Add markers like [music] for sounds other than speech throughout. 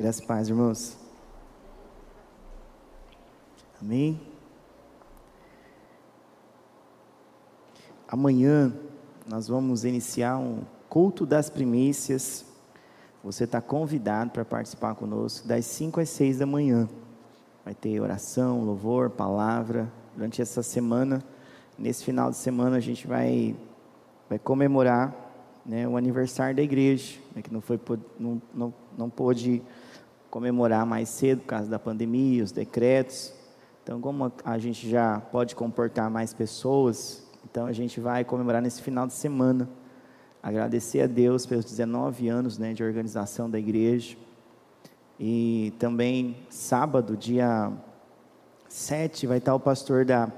Graças e paz, irmãos. Amém. Amanhã nós vamos iniciar um culto das primícias. Você está convidado para participar conosco das 5 às 6 da manhã. Vai ter oração, louvor, palavra. Durante essa semana, nesse final de semana, a gente vai, vai comemorar né, o aniversário da igreja, né, que não, foi, não, não, não pôde comemorar mais cedo por causa da pandemia, os decretos. Então, como a gente já pode comportar mais pessoas, então a gente vai comemorar nesse final de semana. Agradecer a Deus pelos 19 anos né, de organização da igreja. E também sábado, dia 7, vai estar o pastor da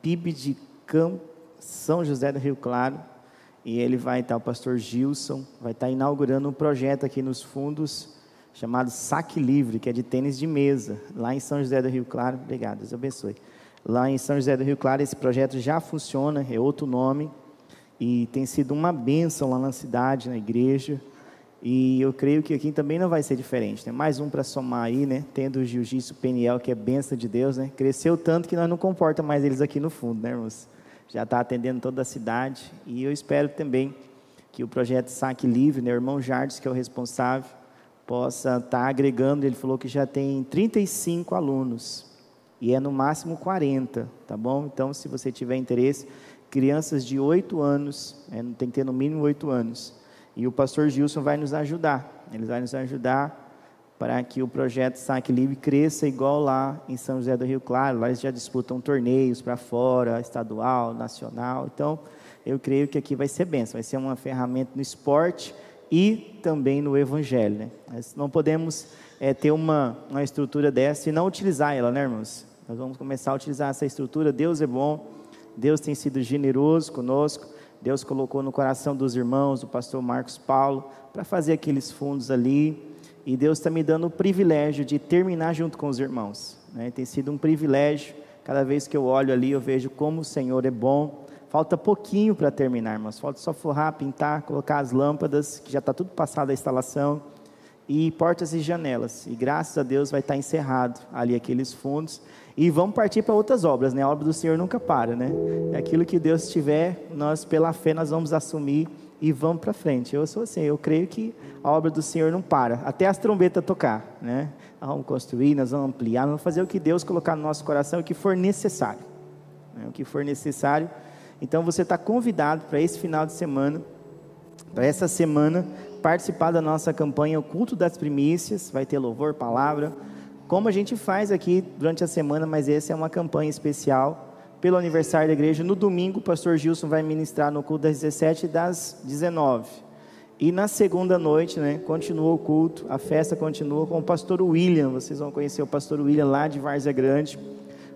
PIB de Campo São José do Rio Claro. E ele vai estar, o pastor Gilson, vai estar inaugurando um projeto aqui nos fundos chamado Saque Livre, que é de tênis de mesa, lá em São José do Rio Claro. Obrigado, Deus abençoe lá em São José do Rio Claro. Esse projeto já funciona, é outro nome, e tem sido uma bênção lá na cidade, na igreja. E eu creio que aqui também não vai ser diferente. Né? Mais um para somar aí, né? Tendo o Jiu-Jitsu Peniel, que é bênção de Deus, né? Cresceu tanto que nós não comporta mais eles aqui no fundo, né, irmãos? Já está atendendo toda a cidade. E eu espero também que o projeto Saque Livre, né? O irmão Jardim, que é o responsável, possa estar tá agregando. Ele falou que já tem 35 alunos e é no máximo 40, tá bom? Então, se você tiver interesse, crianças de 8 anos, é, tem que ter no mínimo 8 anos. E o pastor Gilson vai nos ajudar, ele vai nos ajudar para que o projeto Saque Livre cresça igual lá em São José do Rio Claro. Lá eles já disputam torneios para fora, estadual, nacional. Então, eu creio que aqui vai ser benção, vai ser uma ferramenta no esporte e também no evangelho. Né? Nós não podemos é, ter uma, uma estrutura dessa e não utilizar ela, né, irmãos? Nós vamos começar a utilizar essa estrutura. Deus é bom, Deus tem sido generoso conosco. Deus colocou no coração dos irmãos, o pastor Marcos Paulo, para fazer aqueles fundos ali. E Deus está me dando o privilégio de terminar junto com os irmãos. Né? Tem sido um privilégio. Cada vez que eu olho ali, eu vejo como o Senhor é bom. Falta pouquinho para terminar, irmãos. Falta só forrar, pintar, colocar as lâmpadas, que já está tudo passado a instalação. E portas e janelas. E graças a Deus vai estar encerrado ali aqueles fundos. E vamos partir para outras obras, né? A obra do Senhor nunca para, né? É aquilo que Deus tiver, nós pela fé nós vamos assumir e vamos para frente. Eu sou assim, eu creio que a obra do Senhor não para, até as trombetas tocar, né? Nós vamos construir, nós vamos ampliar, nós vamos fazer o que Deus colocar no nosso coração, o que for necessário, né? o que for necessário. Então você está convidado para esse final de semana, para essa semana, participar da nossa campanha O Culto das Primícias, vai ter louvor, palavra como a gente faz aqui durante a semana, mas essa é uma campanha especial pelo aniversário da igreja. No domingo, o pastor Gilson vai ministrar no culto das 17 e das 19. E na segunda noite, né, continua o culto, a festa continua com o pastor William. Vocês vão conhecer o pastor William lá de Várzea Grande.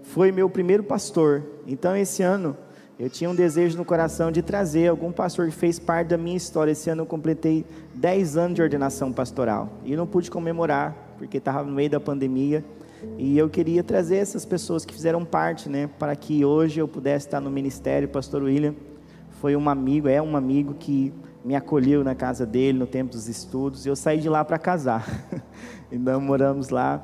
Foi meu primeiro pastor. Então, esse ano, eu tinha um desejo no coração de trazer algum pastor que fez parte da minha história. Esse ano eu completei 10 anos de ordenação pastoral. E não pude comemorar porque estava no meio da pandemia. E eu queria trazer essas pessoas que fizeram parte, né, para que hoje eu pudesse estar no ministério. O pastor William foi um amigo, é um amigo que me acolheu na casa dele no tempo dos estudos. Eu saí de lá para casar. [laughs] então moramos lá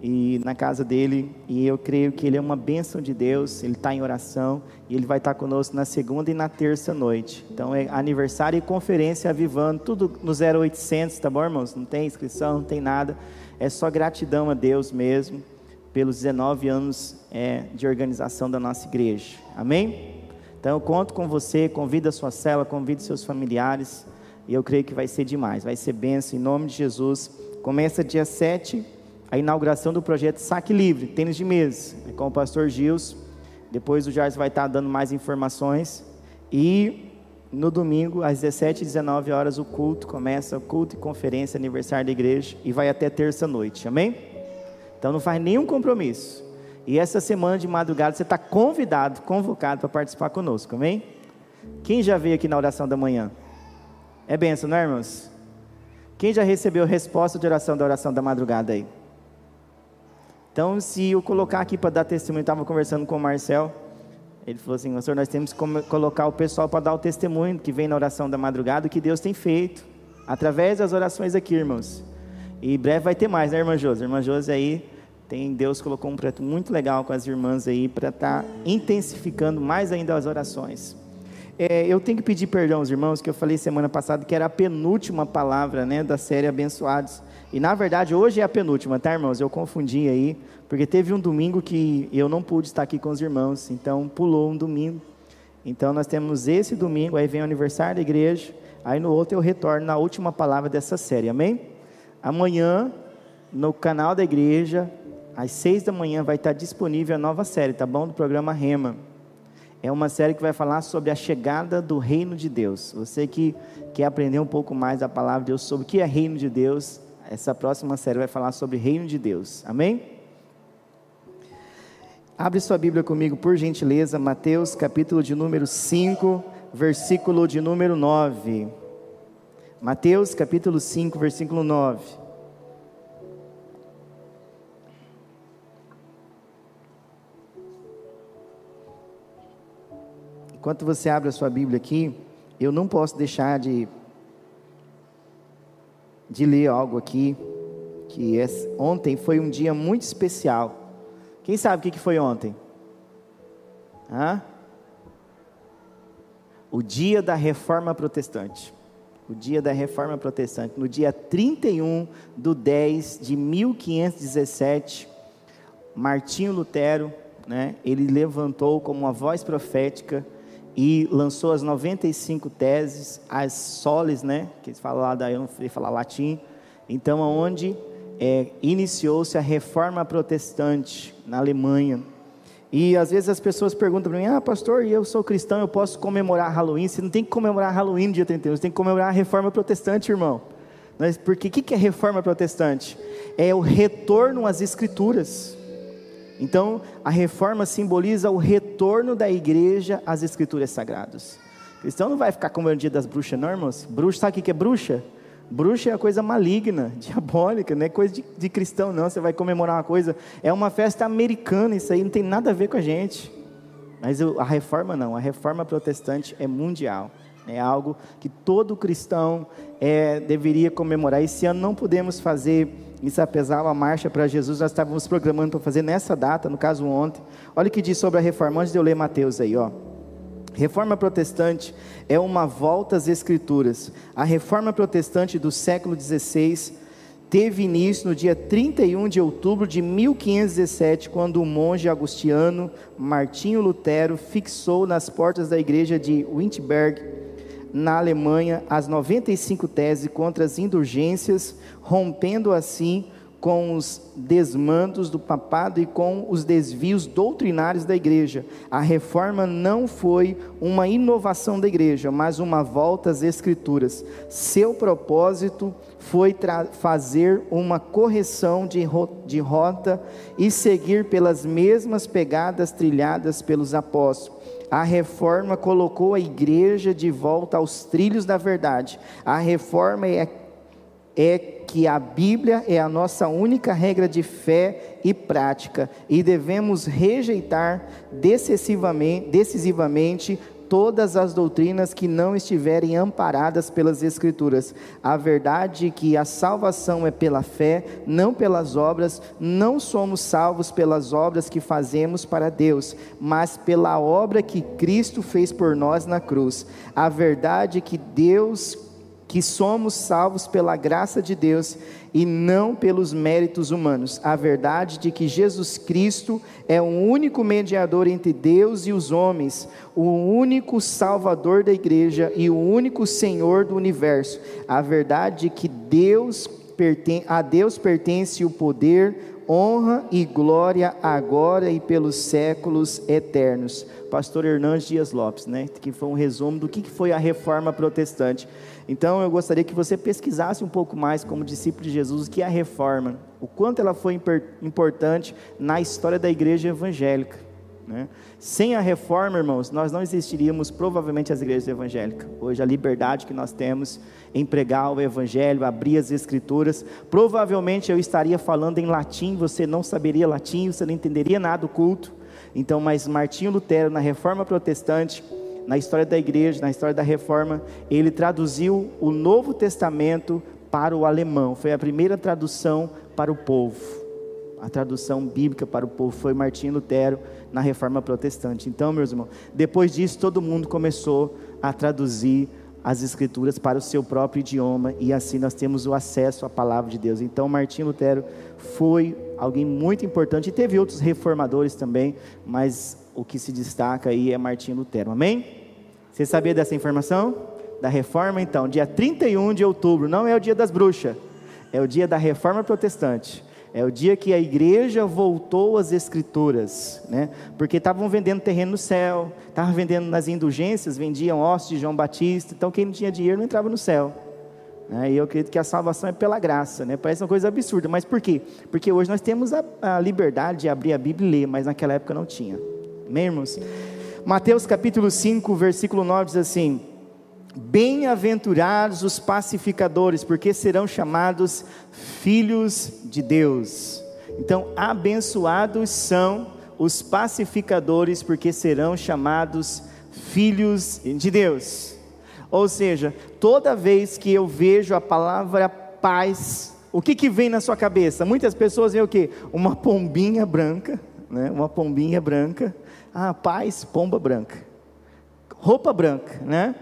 e na casa dele e eu creio que ele é uma bênção de Deus. Ele está em oração e ele vai estar conosco na segunda e na terça noite. Então é aniversário e conferência avivando tudo no 0800, tá bom, irmãos? Não tem inscrição, não tem nada. É só gratidão a Deus mesmo pelos 19 anos é, de organização da nossa igreja. Amém? Então eu conto com você, convida a sua cela, convida seus familiares. E eu creio que vai ser demais, vai ser benção em nome de Jesus. Começa dia 7 a inauguração do projeto Saque Livre, tênis de mesa, é com o pastor Gils. Depois o Jardim vai estar dando mais informações. E no domingo, às 17 e 19 horas, o culto começa, o culto e conferência, aniversário da igreja, e vai até terça-noite, amém? Então não faz nenhum compromisso. E essa semana de madrugada você está convidado, convocado para participar conosco, amém? Quem já veio aqui na oração da manhã? É benção, não é, irmãos? Quem já recebeu resposta de oração da oração da madrugada aí? Então, se eu colocar aqui para dar testemunho, estava conversando com o Marcel, ele falou assim: Pastor, nós temos que colocar o pessoal para dar o testemunho que vem na oração da madrugada, o que Deus tem feito, através das orações aqui, irmãos. E breve vai ter mais, né, irmã Josi? Irmã Josi aí, tem, Deus colocou um projeto muito legal com as irmãs aí para estar tá intensificando mais ainda as orações. É, eu tenho que pedir perdão aos irmãos, que eu falei semana passada que era a penúltima palavra né, da série Abençoados. E na verdade hoje é a penúltima, tá, irmãos? Eu confundi aí, porque teve um domingo que eu não pude estar aqui com os irmãos, então pulou um domingo. Então nós temos esse domingo, aí vem o aniversário da igreja, aí no outro eu retorno na última palavra dessa série, amém? Amanhã, no canal da igreja, às seis da manhã, vai estar disponível a nova série, tá bom? Do programa Rema. É uma série que vai falar sobre a chegada do reino de Deus. Você que quer aprender um pouco mais da palavra de Deus sobre o que é reino de Deus, essa próxima série vai falar sobre reino de Deus. Amém? Abre sua Bíblia comigo, por gentileza, Mateus, capítulo de número 5, versículo de número 9. Mateus capítulo 5, versículo 9. Enquanto você abre a sua Bíblia aqui, eu não posso deixar de, de ler algo aqui, que é, ontem foi um dia muito especial. Quem sabe o que foi ontem? Hã? O dia da reforma protestante o dia da reforma protestante, no dia 31 do 10 de 1517, Martinho Lutero, né, ele levantou como uma voz profética e lançou as 95 teses, as soles, né, que eles falam lá, daí eu não falar latim, então aonde é, iniciou-se a reforma protestante na Alemanha, e às vezes as pessoas perguntam para mim: Ah, pastor, eu sou cristão, eu posso comemorar Halloween? Você não tem que comemorar Halloween dia 31, você tem que comemorar a reforma protestante, irmão. Porque o que é reforma protestante? É o retorno às escrituras. Então, a reforma simboliza o retorno da igreja às escrituras sagradas. O cristão não vai ficar comemorando o dia das bruxas, não, irmãos. Bruxa, sabe o que é bruxa? Bruxa é coisa maligna, [laughs] diabólica, não é coisa de, de, cristão, não. Você vai comemorar uma coisa, é uma festa americana, isso aí não tem nada a ver com a gente. Mas a reforma não, a reforma protestante é mundial, é algo que todo cristão é, deveria comemorar. Esse ano não podemos fazer isso, apesar da marcha para Jesus, nós estávamos programando para fazer nessa data, no caso ontem. Olha o que diz sobre a reforma, antes de eu ler Mateus aí, ó. Reforma protestante é uma volta às Escrituras. A reforma protestante do século XVI teve início no dia 31 de outubro de 1517, quando o monge agustiano Martinho Lutero fixou nas portas da igreja de Wittenberg, na Alemanha, as 95 teses contra as indulgências, rompendo assim com os desmandos do papado e com os desvios doutrinários da igreja. A reforma não foi uma inovação da igreja, mas uma volta às escrituras. Seu propósito foi fazer uma correção de, ro de rota e seguir pelas mesmas pegadas trilhadas pelos apóstolos. A reforma colocou a igreja de volta aos trilhos da verdade. A reforma é, é que a Bíblia é a nossa única regra de fé e prática e devemos rejeitar decisivamente, decisivamente todas as doutrinas que não estiverem amparadas pelas Escrituras. A verdade é que a salvação é pela fé, não pelas obras. Não somos salvos pelas obras que fazemos para Deus, mas pela obra que Cristo fez por nós na cruz. A verdade é que Deus que somos salvos pela graça de Deus e não pelos méritos humanos. A verdade de que Jesus Cristo é o único mediador entre Deus e os homens, o único salvador da igreja e o único Senhor do universo. A verdade de que Deus a Deus pertence o poder, honra e glória agora e pelos séculos eternos. Pastor Hernandes Dias Lopes, né? Que foi um resumo do que foi a reforma protestante. Então eu gostaria que você pesquisasse um pouco mais, como discípulo de Jesus, o que é a reforma, o quanto ela foi importante na história da igreja evangélica. Né? Sem a reforma, irmãos, nós não existiríamos provavelmente as igrejas evangélicas. Hoje, a liberdade que nós temos em pregar o evangelho, abrir as escrituras, provavelmente eu estaria falando em latim, você não saberia latim, você não entenderia nada do culto. Então, mas Martinho Lutero, na reforma protestante, na história da igreja, na história da reforma, ele traduziu o Novo Testamento para o alemão. Foi a primeira tradução para o povo. A tradução bíblica para o povo foi Martinho Lutero na Reforma Protestante. Então, meus irmãos, depois disso todo mundo começou a traduzir as escrituras para o seu próprio idioma e assim nós temos o acesso à palavra de Deus. Então, Martinho Lutero foi alguém muito importante e teve outros reformadores também, mas o que se destaca aí é Martinho Lutero. Amém? Você sabia dessa informação? Da reforma, então, dia 31 de outubro, não é o dia das bruxas, é o dia da reforma protestante. É o dia que a igreja voltou às escrituras, né? Porque estavam vendendo terreno no céu, estavam vendendo nas indulgências, vendiam ossos de João Batista. Então quem não tinha dinheiro não entrava no céu. Né? E eu acredito que a salvação é pela graça, né? Parece uma coisa absurda, mas por quê? Porque hoje nós temos a, a liberdade de abrir a Bíblia e ler, mas naquela época não tinha. Amém, irmãos? Mateus capítulo 5, versículo 9 diz assim: Bem-aventurados os pacificadores, porque serão chamados filhos de Deus. Então, abençoados são os pacificadores, porque serão chamados filhos de Deus. Ou seja, toda vez que eu vejo a palavra paz, o que, que vem na sua cabeça? Muitas pessoas veem o que? Uma pombinha branca, né? uma pombinha branca. Ah, paz, pomba branca. Roupa branca, né?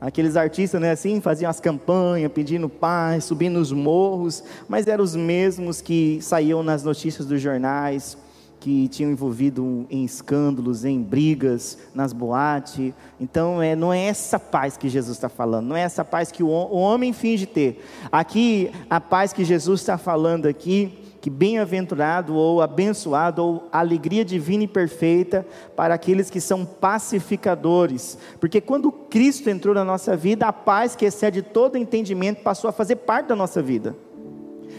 Aqueles artistas, né, assim, faziam as campanhas, pedindo paz, subindo os morros, mas eram os mesmos que saíam nas notícias dos jornais, que tinham envolvido em escândalos, em brigas, nas boates. Então, é, não é essa paz que Jesus está falando, não é essa paz que o, o homem finge ter. Aqui, a paz que Jesus está falando aqui que bem-aventurado ou abençoado ou alegria divina e perfeita para aqueles que são pacificadores, porque quando Cristo entrou na nossa vida, a paz que excede todo entendimento passou a fazer parte da nossa vida.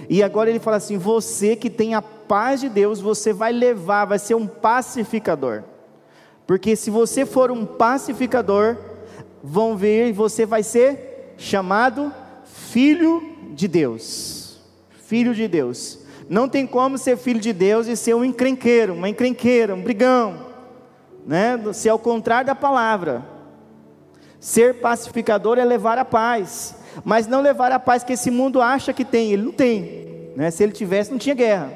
E agora ele fala assim: você que tem a paz de Deus, você vai levar, vai ser um pacificador. Porque se você for um pacificador, vão ver, você vai ser chamado filho de Deus. Filho de Deus. Não tem como ser filho de Deus e ser um encrenqueiro, uma encrenqueira, um brigão, né? Se ao contrário da palavra. Ser pacificador é levar a paz, mas não levar a paz que esse mundo acha que tem, ele não tem. Né? Se ele tivesse, não tinha guerra,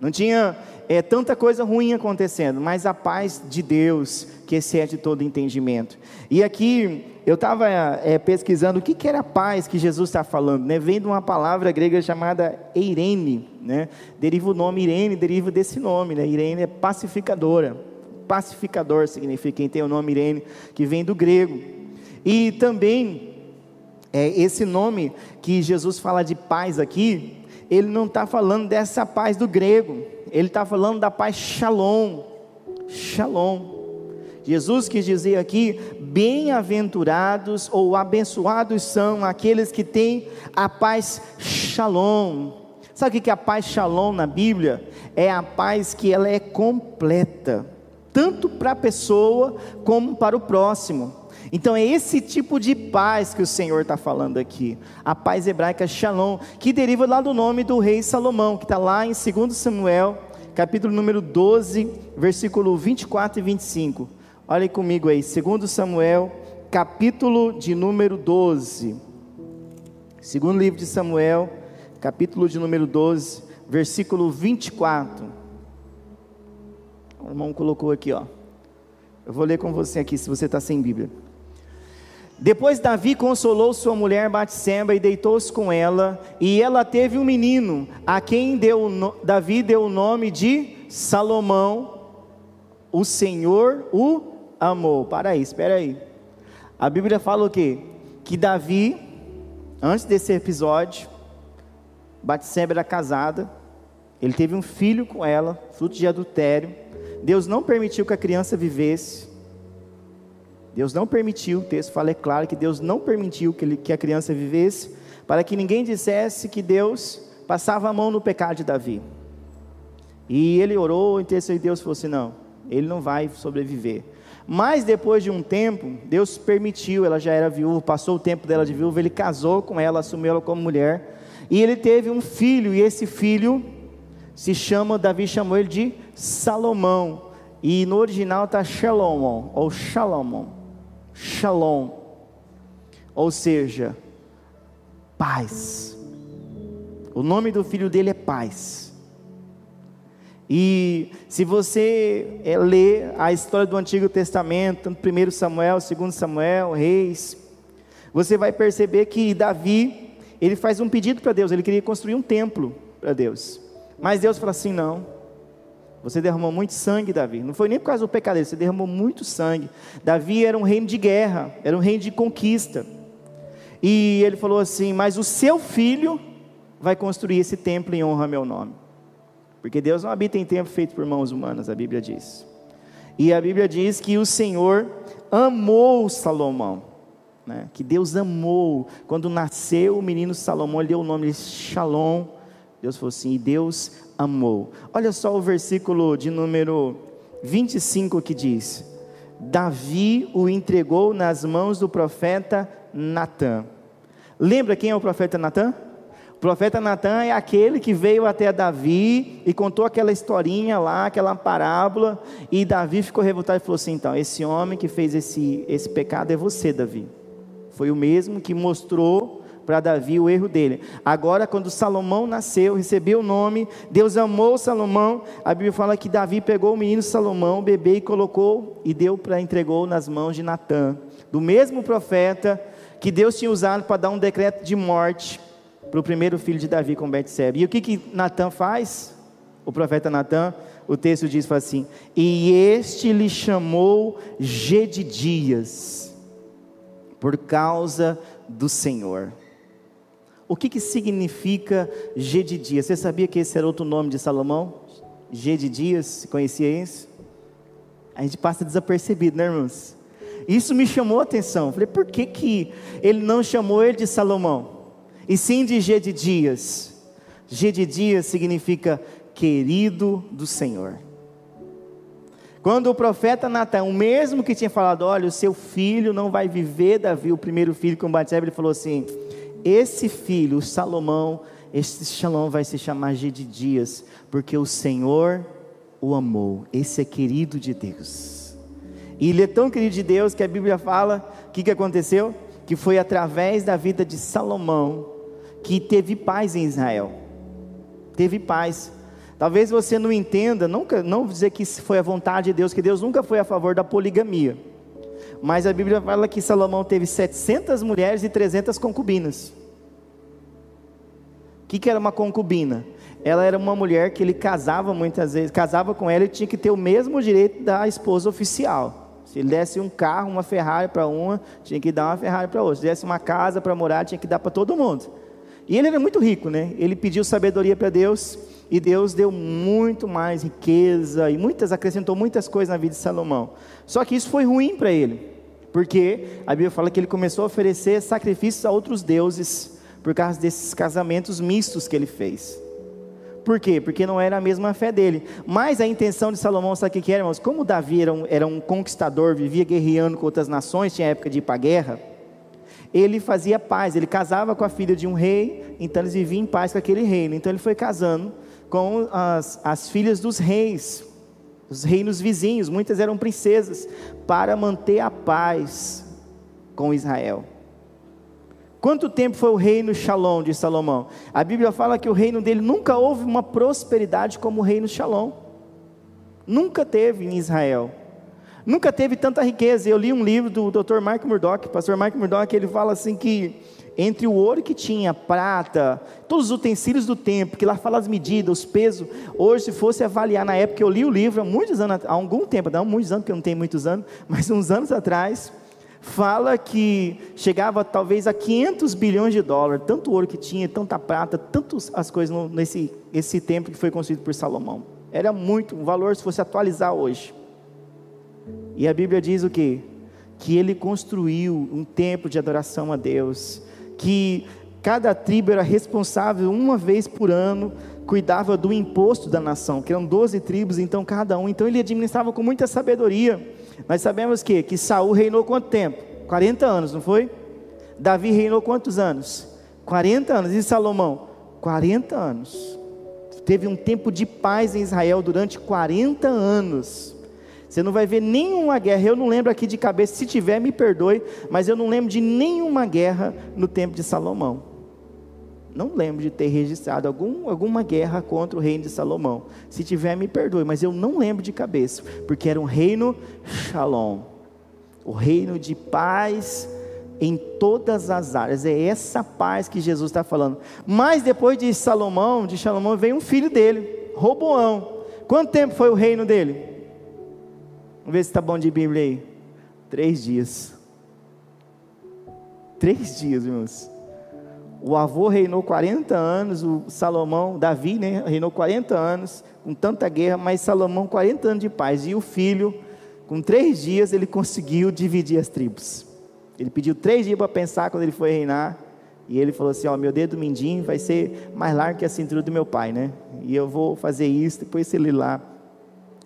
não tinha é, tanta coisa ruim acontecendo, mas a paz de Deus que excede todo entendimento. E aqui eu estava é, pesquisando o que, que era paz que Jesus está falando, né? Vem de uma palavra grega chamada Irene, né? Deriva o nome Irene, deriva desse nome, né? Irene é pacificadora. Pacificador significa quem tem o nome Irene, que vem do grego. E também é, esse nome que Jesus fala de paz aqui, ele não está falando dessa paz do grego, ele está falando da paz shalom. Shalom. Jesus quis dizer aqui: bem-aventurados ou abençoados são aqueles que têm a paz shalom. Sabe o que é a paz shalom na Bíblia? É a paz que ela é completa, tanto para a pessoa como para o próximo. Então é esse tipo de paz que o Senhor está falando aqui, a paz hebraica Shalom, que deriva lá do nome do rei Salomão, que está lá em 2 Samuel, capítulo número 12, versículo 24 e 25. Olhem comigo aí, 2 Samuel, capítulo de número 12. Segundo livro de Samuel, capítulo de número 12, versículo 24. O irmão colocou aqui, ó. Eu vou ler com você aqui, se você está sem Bíblia. Depois Davi consolou sua mulher Batseba e deitou-se com ela, e ela teve um menino, a quem deu, Davi deu o nome de Salomão, o Senhor o amou. Para aí, espera aí. A Bíblia fala o quê? Que Davi, antes desse episódio, Batseba era casada, ele teve um filho com ela, fruto de adultério. Deus não permitiu que a criança vivesse. Deus não permitiu, o texto fala é claro que Deus não permitiu que, ele, que a criança vivesse, para que ninguém dissesse que Deus passava a mão no pecado de Davi. E ele orou, e Deus falou assim: não, ele não vai sobreviver. Mas depois de um tempo, Deus permitiu, ela já era viúva, passou o tempo dela de viúva, ele casou com ela, assumiu ela como mulher, e ele teve um filho, e esse filho se chama, Davi chamou ele de Salomão, e no original está Shalom, ou Shalom shalom. Ou seja, paz. O nome do filho dele é paz. E se você é, a história do Antigo Testamento, tanto 1 Samuel, 2 Samuel, Reis, você vai perceber que Davi, ele faz um pedido para Deus, ele queria construir um templo para Deus. Mas Deus fala assim: não, você derramou muito sangue, Davi. Não foi nem por causa do pecado você derramou muito sangue. Davi era um reino de guerra, era um reino de conquista. E ele falou assim: Mas o seu filho vai construir esse templo em honra ao meu nome. Porque Deus não habita em templo feito por mãos humanas, a Bíblia diz. E a Bíblia diz que o Senhor amou Salomão. Né? Que Deus amou. Quando nasceu o menino Salomão, ele deu o nome de Shalom. Deus falou assim: e Deus amou. Olha só o versículo de número 25 que diz: Davi o entregou nas mãos do profeta Natã. Lembra quem é o profeta Natã? O profeta Natan é aquele que veio até Davi e contou aquela historinha lá, aquela parábola, e Davi ficou revoltado e falou assim: então, esse homem que fez esse, esse pecado é você, Davi. Foi o mesmo que mostrou para Davi o erro dele. Agora, quando Salomão nasceu, recebeu o nome, Deus amou Salomão. A Bíblia fala que Davi pegou o menino Salomão, o bebê, e colocou e deu para entregou nas mãos de Natã, do mesmo profeta que Deus tinha usado para dar um decreto de morte para o primeiro filho de Davi com Betsebe. E o que que Natan faz? O profeta Natan, o texto diz assim: "E este lhe chamou Gedidias, por causa do Senhor." O que que significa Gedidias? Você sabia que esse era outro nome de Salomão? Gedidias, conhecia isso? A gente passa desapercebido, né, irmãos? Isso me chamou a atenção. Falei, por que, que ele não chamou ele de Salomão? e sim de G de dias. G de dias significa querido do Senhor. Quando o profeta Natan, o mesmo que tinha falado, olha, o seu filho não vai viver, Davi, o primeiro filho com Batseba, ele falou assim: esse filho, Salomão, esse Shalom vai se chamar G de dias, porque o Senhor o amou. Esse é querido de Deus. E ele é tão querido de Deus que a Bíblia fala, o que, que aconteceu? Que foi através da vida de Salomão que teve paz em Israel. Teve paz. Talvez você não entenda, nunca, não dizer que foi a vontade de Deus, que Deus nunca foi a favor da poligamia. Mas a Bíblia fala que Salomão teve 700 mulheres e 300 concubinas. O que, que era uma concubina? Ela era uma mulher que ele casava muitas vezes, casava com ela e tinha que ter o mesmo direito da esposa oficial. Se ele desse um carro, uma Ferrari para uma, tinha que dar uma Ferrari para outra. Se desse uma casa para morar, tinha que dar para todo mundo. E ele era muito rico, né? Ele pediu sabedoria para Deus e Deus deu muito mais riqueza e muitas acrescentou muitas coisas na vida de Salomão. Só que isso foi ruim para ele, porque a Bíblia fala que ele começou a oferecer sacrifícios a outros deuses por causa desses casamentos mistos que ele fez. Por quê? Porque não era a mesma fé dele. Mas a intenção de Salomão, sabe o que era, irmãos? Como Davi era um, era um conquistador, vivia guerreando com outras nações, tinha época de ir para a guerra ele fazia paz, ele casava com a filha de um rei, então eles viviam em paz com aquele reino. Então ele foi casando com as, as filhas dos reis, os reinos vizinhos, muitas eram princesas, para manter a paz com Israel. Quanto tempo foi o reino Shalom de Salomão? A Bíblia fala que o reino dele nunca houve uma prosperidade como o reino Shalom. Nunca teve em Israel. Nunca teve tanta riqueza. Eu li um livro do Dr. Mark Murdoch, pastor Mark Murdoch, ele fala assim que entre o ouro que tinha, prata, todos os utensílios do tempo, que lá fala as medidas, os pesos. Hoje, se fosse avaliar na época, eu li o livro há muitos anos, há algum tempo, não muitos anos, porque eu não tenho muitos anos, [laughs] mas uns anos atrás, fala que chegava talvez a 500 bilhões de dólares, tanto ouro que tinha, tanta prata, tantas as coisas nesse esse que foi construído por Salomão. Era muito, um valor se fosse atualizar hoje. E a Bíblia diz o que? Que ele construiu um templo de adoração a Deus, que cada tribo era responsável uma vez por ano, cuidava do imposto da nação, que eram 12 tribos, então cada um, então ele administrava com muita sabedoria. Nós sabemos que que Saul reinou quanto tempo? 40 anos, não foi? Davi reinou quantos anos? 40 anos. E Salomão? 40 anos. Teve um tempo de paz em Israel durante 40 anos. Você não vai ver nenhuma guerra. Eu não lembro aqui de cabeça, se tiver, me perdoe, mas eu não lembro de nenhuma guerra no tempo de Salomão. não lembro de ter registrado algum, alguma guerra contra o reino de Salomão. Se tiver, me perdoe, mas eu não lembro de cabeça, porque era um reino shalom, o reino de paz em todas as áreas. É essa paz que Jesus está falando. Mas depois de Salomão, de Salomão, veio um filho dele, Roboão. Quanto tempo foi o reino dele? Vamos ver se está bom de Bíblia aí. Três dias. Três dias, irmãos. O avô reinou 40 anos, o Salomão, Davi, né, reinou 40 anos, com tanta guerra, mas Salomão 40 anos de paz. E o filho, com três dias, ele conseguiu dividir as tribos. Ele pediu três dias para pensar quando ele foi reinar. E ele falou assim: Ó, meu dedo mindinho vai ser mais largo que a cintura do meu pai, né? E eu vou fazer isso. Depois ele lá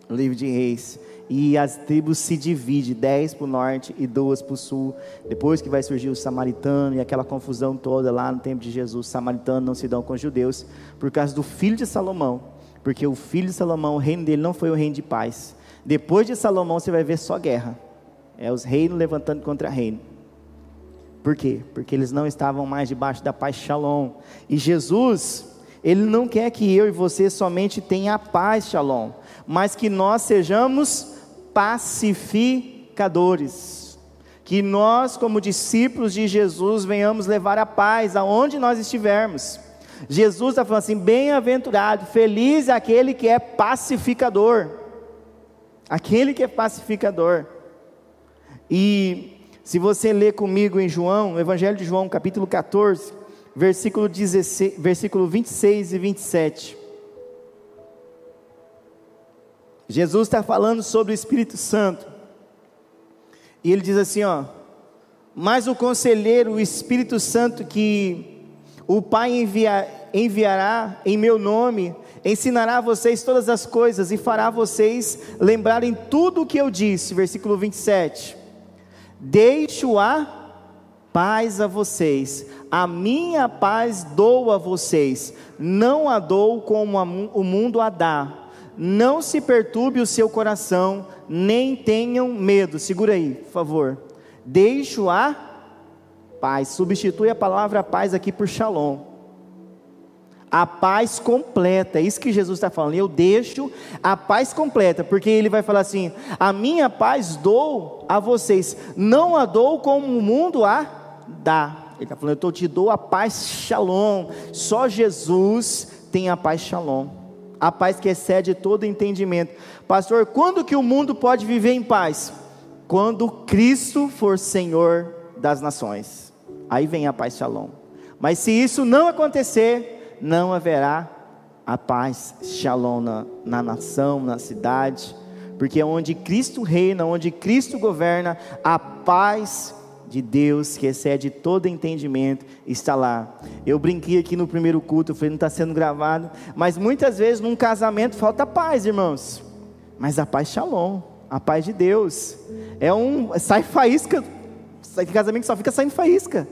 no livro de Reis e as tribos se dividem, dez para o norte e duas para o sul. Depois que vai surgir o samaritano e aquela confusão toda lá no tempo de Jesus, os samaritanos não se dão com os judeus por causa do filho de Salomão, porque o filho de Salomão, o reino dele não foi o reino de paz. Depois de Salomão você vai ver só guerra, é os reinos levantando contra reino. Por quê? Porque eles não estavam mais debaixo da paz shalom. E Jesus, ele não quer que eu e você somente tenha paz shalom, mas que nós sejamos pacificadores. Que nós, como discípulos de Jesus, venhamos levar a paz aonde nós estivermos. Jesus está falando assim: bem-aventurado, feliz aquele que é pacificador. Aquele que é pacificador. E se você ler comigo em João, Evangelho de João, capítulo 14, versículo, 16, versículo 26 e 27. Jesus está falando sobre o Espírito Santo. E ele diz assim: ó, mas o conselheiro, o Espírito Santo que o Pai envia, enviará em meu nome, ensinará a vocês todas as coisas e fará vocês lembrarem tudo o que eu disse. Versículo 27. Deixo a paz a vocês, a minha paz dou a vocês, não a dou como o mundo a dá não se perturbe o seu coração, nem tenham medo. Segura aí, por favor. Deixo a paz. Substitui a palavra paz aqui por shalom. A paz completa, é isso que Jesus está falando. Eu deixo a paz completa, porque ele vai falar assim: a minha paz dou a vocês, não a dou como o mundo a dá. Ele está falando, eu te dou a paz shalom. Só Jesus tem a paz shalom a paz que excede todo entendimento. Pastor, quando que o mundo pode viver em paz? Quando Cristo for Senhor das nações. Aí vem a paz shalom. Mas se isso não acontecer, não haverá a paz shalom na, na nação, na cidade, porque onde Cristo reina, onde Cristo governa, a paz de Deus que excede todo entendimento está lá. Eu brinquei aqui no primeiro culto, eu falei, não está sendo gravado, mas muitas vezes num casamento falta paz, irmãos. Mas a paz shalom, a paz de Deus. É um. Sai faísca. Sai casamento só fica saindo faísca.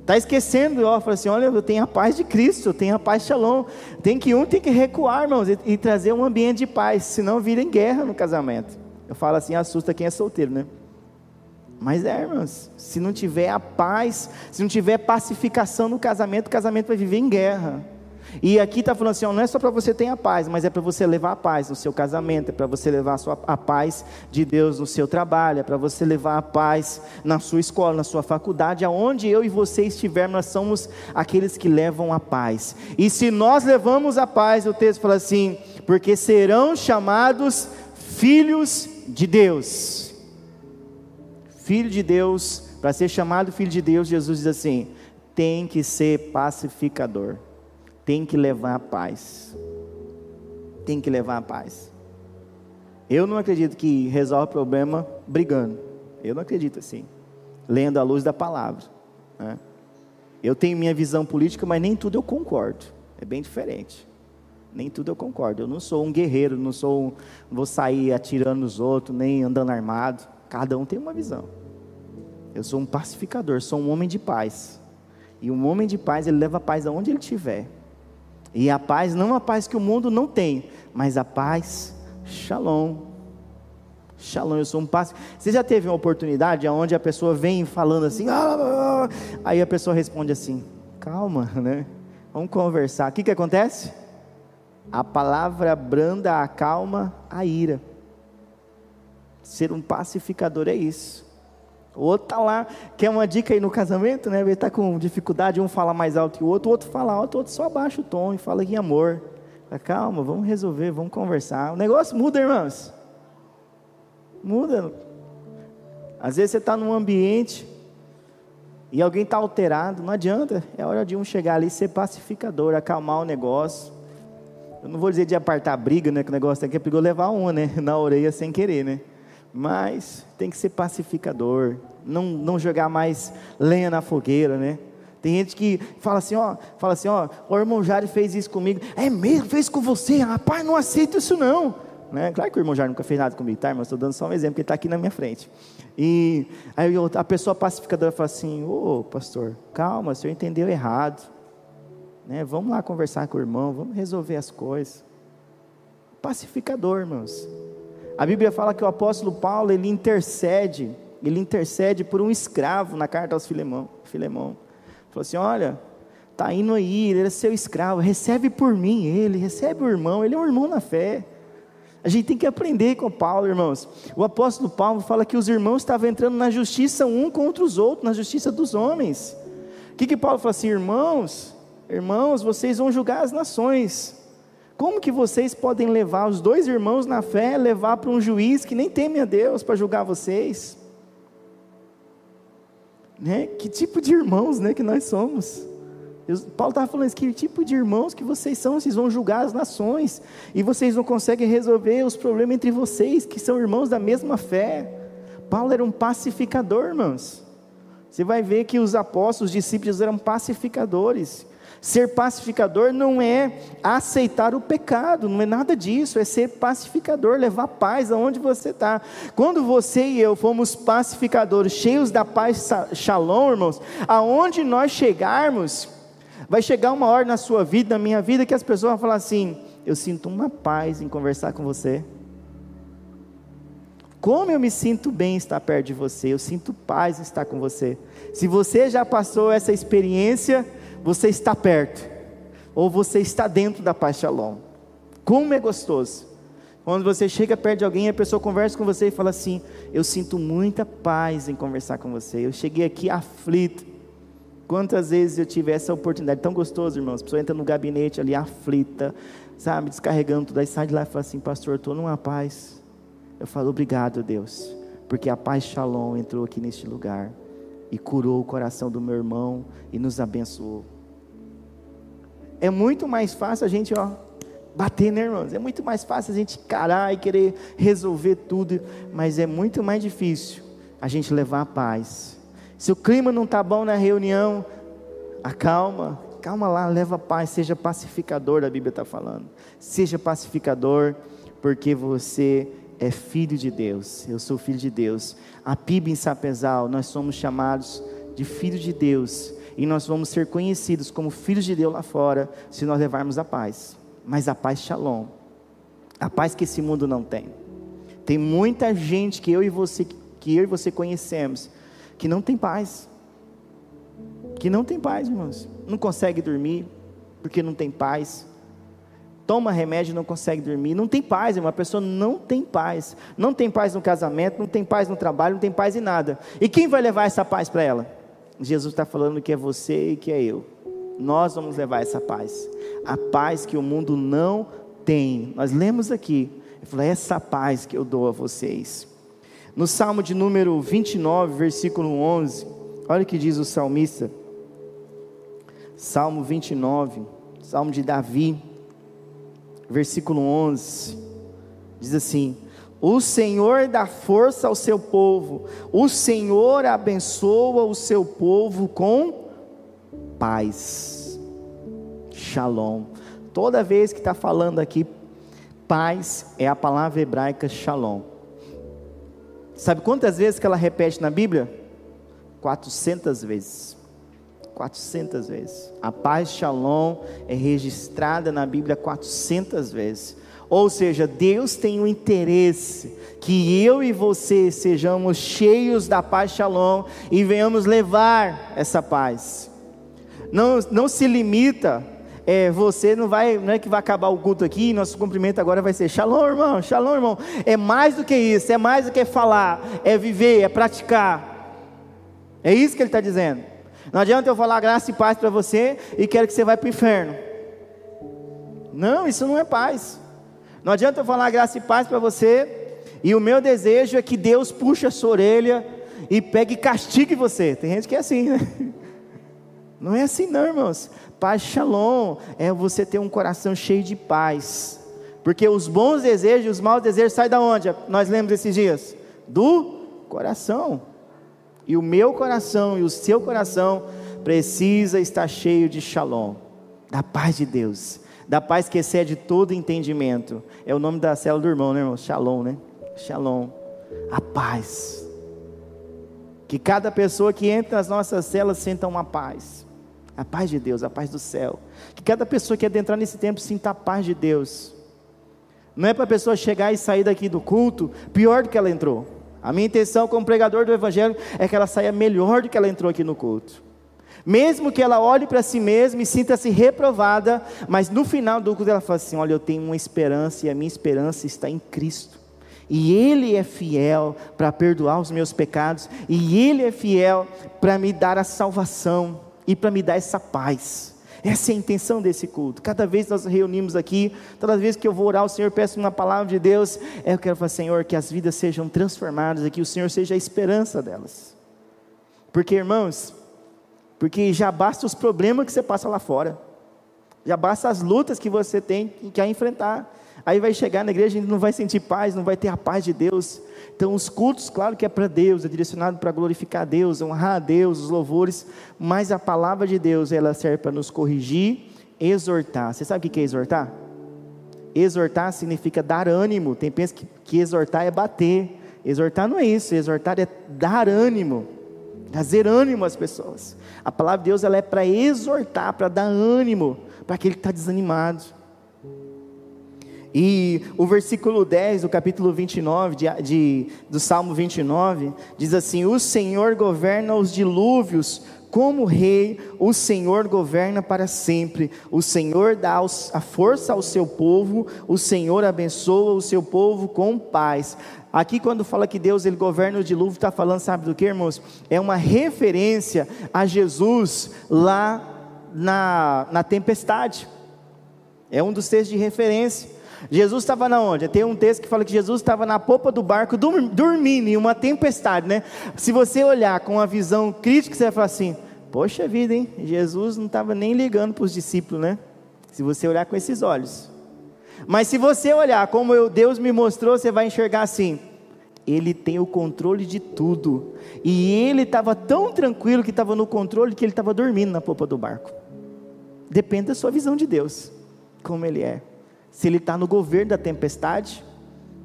Está esquecendo, ó, fala assim: olha, eu tenho a paz de Cristo, eu tenho a paz shalom. Tem que um tem que recuar, irmãos, e, e trazer um ambiente de paz, senão vira em guerra no casamento. Eu falo assim, assusta quem é solteiro, né? Mas é, irmãos, se não tiver a paz, se não tiver pacificação no casamento, o casamento vai viver em guerra. E aqui está falando assim: ó, não é só para você ter a paz, mas é para você levar a paz no seu casamento, é para você levar a, sua, a paz de Deus no seu trabalho, é para você levar a paz na sua escola, na sua faculdade, aonde eu e você estivermos, nós somos aqueles que levam a paz. E se nós levamos a paz, o texto fala assim: porque serão chamados filhos de Deus filho de Deus, para ser chamado filho de Deus, Jesus diz assim: tem que ser pacificador, tem que levar a paz. Tem que levar a paz. Eu não acredito que resolve o problema brigando. Eu não acredito assim. Lendo a luz da palavra. Né? Eu tenho minha visão política, mas nem tudo eu concordo. É bem diferente. Nem tudo eu concordo. Eu não sou um guerreiro, não sou um, vou sair atirando nos outros, nem andando armado. Cada um tem uma visão. Eu sou um pacificador, sou um homem de paz. E um homem de paz, ele leva a paz aonde ele estiver. E a paz não é a paz que o mundo não tem, mas a paz, shalom. Shalom, eu sou um pacificador. Você já teve uma oportunidade onde a pessoa vem falando assim, ah, ah, ah, aí a pessoa responde assim, calma, [laughs] né? Vamos conversar. O que, que acontece? A palavra branda acalma a ira. Ser um pacificador é isso. O outro está lá, quer uma dica aí no casamento, né? Ele está com dificuldade, um fala mais alto que o outro, o outro fala alto, o outro só abaixa o tom e fala em amor. Calma, vamos resolver, vamos conversar. O negócio muda, irmãos. Muda. Às vezes você está num ambiente e alguém está alterado, não adianta. É hora de um chegar ali ser pacificador, acalmar o negócio. Eu não vou dizer de apartar briga, né? Que o negócio aqui é perigoso levar um, né? [laughs] Na orelha sem querer, né? Mas tem que ser pacificador. Não, não jogar mais lenha na fogueira, né? Tem gente que fala assim, ó, fala assim, ó, o irmão Jari fez isso comigo. É mesmo, fez com você, rapaz, não aceito isso não. Né? Claro que o irmão Jari nunca fez nada comigo, tá, irmão? Estou dando só um exemplo, que ele está aqui na minha frente. E aí a pessoa pacificadora fala assim, ô pastor, calma, o senhor entendeu errado. Né? Vamos lá conversar com o irmão, vamos resolver as coisas. Pacificador, irmãos. A Bíblia fala que o apóstolo Paulo, ele intercede, ele intercede por um escravo na carta aos Filemão. Filemão. Falou assim: olha, está indo aí, ele é seu escravo, recebe por mim ele, recebe o irmão, ele é um irmão na fé. A gente tem que aprender com Paulo, irmãos. O apóstolo Paulo fala que os irmãos estavam entrando na justiça um contra os outros, na justiça dos homens. O que, que Paulo fala assim, irmãos? Irmãos, vocês vão julgar as nações. Como que vocês podem levar os dois irmãos na fé, levar para um juiz que nem teme a Deus para julgar vocês? Né? Que tipo de irmãos né, que nós somos? Paulo estava falando isso, que tipo de irmãos que vocês são, vocês vão julgar as nações, e vocês não conseguem resolver os problemas entre vocês, que são irmãos da mesma fé. Paulo era um pacificador, irmãos. Você vai ver que os apóstolos, os discípulos eram pacificadores. Ser pacificador não é aceitar o pecado, não é nada disso, é ser pacificador, levar paz aonde você está. Quando você e eu fomos pacificadores, cheios da paz shalom, irmãos, aonde nós chegarmos, vai chegar uma hora na sua vida, na minha vida, que as pessoas vão falar assim: eu sinto uma paz em conversar com você. Como eu me sinto bem em estar perto de você, eu sinto paz estar com você. Se você já passou essa experiência, você está perto, ou você está dentro da paz shalom. Como é gostoso. Quando você chega perto de alguém, a pessoa conversa com você e fala assim: Eu sinto muita paz em conversar com você. Eu cheguei aqui aflito. Quantas vezes eu tive essa oportunidade, tão gostoso, irmãos. A pessoa entra no gabinete ali aflita, sabe, descarregando tudo. Aí sai de lá e fala assim: Pastor, estou numa paz. Eu falo: Obrigado, Deus, porque a paz Shalom entrou aqui neste lugar e curou o coração do meu irmão e nos abençoou. É muito mais fácil a gente, ó, bater, né, irmãos? É muito mais fácil a gente encarar e querer resolver tudo, mas é muito mais difícil a gente levar a paz. Se o clima não está bom na reunião, acalma, calma lá, leva a paz, seja pacificador, a Bíblia está falando. Seja pacificador, porque você é filho de Deus, eu sou filho de Deus. A PIB em Sapezal, nós somos chamados de filho de Deus, e nós vamos ser conhecidos como filhos de Deus lá fora, se nós levarmos a paz, mas a paz shalom, a paz que esse mundo não tem. Tem muita gente que eu e você, que eu e você conhecemos, que não tem paz, que não tem paz, irmãos, não consegue dormir, porque não tem paz, toma remédio e não consegue dormir, não tem paz, uma pessoa não tem paz, não tem paz no casamento, não tem paz no trabalho, não tem paz em nada. E quem vai levar essa paz para ela? Jesus está falando que é você e que é eu. Nós vamos levar essa paz, a paz que o mundo não tem. Nós lemos aqui, ele falou: é essa paz que eu dou a vocês. No Salmo de número 29, versículo 11, olha o que diz o salmista. Salmo 29, Salmo de Davi versículo 11, diz assim: O Senhor dá força ao seu povo, o Senhor abençoa o seu povo com paz. Shalom. Toda vez que está falando aqui, paz é a palavra hebraica shalom. Sabe quantas vezes que ela repete na Bíblia? 400 vezes. 400 vezes. A paz Shalom é registrada na Bíblia 400 vezes. Ou seja, Deus tem o um interesse que eu e você sejamos cheios da paz Shalom e venhamos levar essa paz. Não, não se limita é, você não vai, não é que vai acabar o culto aqui, nosso cumprimento agora vai ser shalom, irmão, shalom, irmão. É mais do que isso, é mais do que falar, é viver, é praticar. É isso que ele está dizendo. Não adianta eu falar graça e paz para você e quero que você vá para o inferno. Não, isso não é paz. Não adianta eu falar graça e paz para você e o meu desejo é que Deus puxe a sua orelha e pegue e castigue você. Tem gente que é assim, né? [laughs] Não é assim, não, irmãos. Paz shalom é você ter um coração cheio de paz. Porque os bons desejos os maus desejos saem da onde? Nós lemos esses dias? Do coração. E o meu coração e o seu coração precisa estar cheio de shalom, da paz de Deus, da paz que excede todo entendimento. É o nome da célula do irmão, né, irmão? Shalom, né? Shalom. A paz. Que cada pessoa que entra nas nossas celas sinta uma paz a paz de Deus, a paz do céu. Que cada pessoa que adentrar nesse tempo sinta a paz de Deus. Não é para a pessoa chegar e sair daqui do culto pior do que ela entrou. A minha intenção como pregador do Evangelho é que ela saia melhor do que ela entrou aqui no culto. Mesmo que ela olhe para si mesma e sinta-se reprovada, mas no final do culto ela fala assim: Olha, eu tenho uma esperança e a minha esperança está em Cristo. E Ele é fiel para perdoar os meus pecados, e Ele é fiel para me dar a salvação e para me dar essa paz. Essa é a intenção desse culto. Cada vez nós reunimos aqui, toda vez que eu vou orar, o Senhor peço uma palavra de Deus, eu quero falar, Senhor, que as vidas sejam transformadas, que o Senhor seja a esperança delas. Porque, irmãos, porque já basta os problemas que você passa lá fora, já basta as lutas que você tem que enfrentar. Aí vai chegar na igreja e não vai sentir paz, não vai ter a paz de Deus. Então, os cultos, claro que é para Deus, é direcionado para glorificar a Deus, honrar a Deus, os louvores, mas a palavra de Deus, ela serve para nos corrigir, exortar. Você sabe o que é exortar? Exortar significa dar ânimo. Tem pensa que, que exortar é bater. Exortar não é isso, exortar é dar ânimo, trazer ânimo às pessoas. A palavra de Deus ela é para exortar, para dar ânimo para aquele que está desanimado. E o versículo 10 do capítulo 29, de, de, do Salmo 29, diz assim: O Senhor governa os dilúvios, como rei, o Senhor governa para sempre. O Senhor dá a força ao seu povo, o Senhor abençoa o seu povo com paz. Aqui, quando fala que Deus ele governa o dilúvio, está falando, sabe do que, irmãos? É uma referência a Jesus lá na, na tempestade. É um dos textos de referência. Jesus estava na onde? Tem um texto que fala que Jesus estava na popa do barco dormindo em uma tempestade, né? Se você olhar com uma visão crítica, você vai falar assim: Poxa vida, hein? Jesus não estava nem ligando para os discípulos, né? Se você olhar com esses olhos. Mas se você olhar como eu, Deus me mostrou, você vai enxergar assim: Ele tem o controle de tudo. E ele estava tão tranquilo que estava no controle que ele estava dormindo na popa do barco. Depende da sua visão de Deus, como Ele é se ele está no governo da tempestade,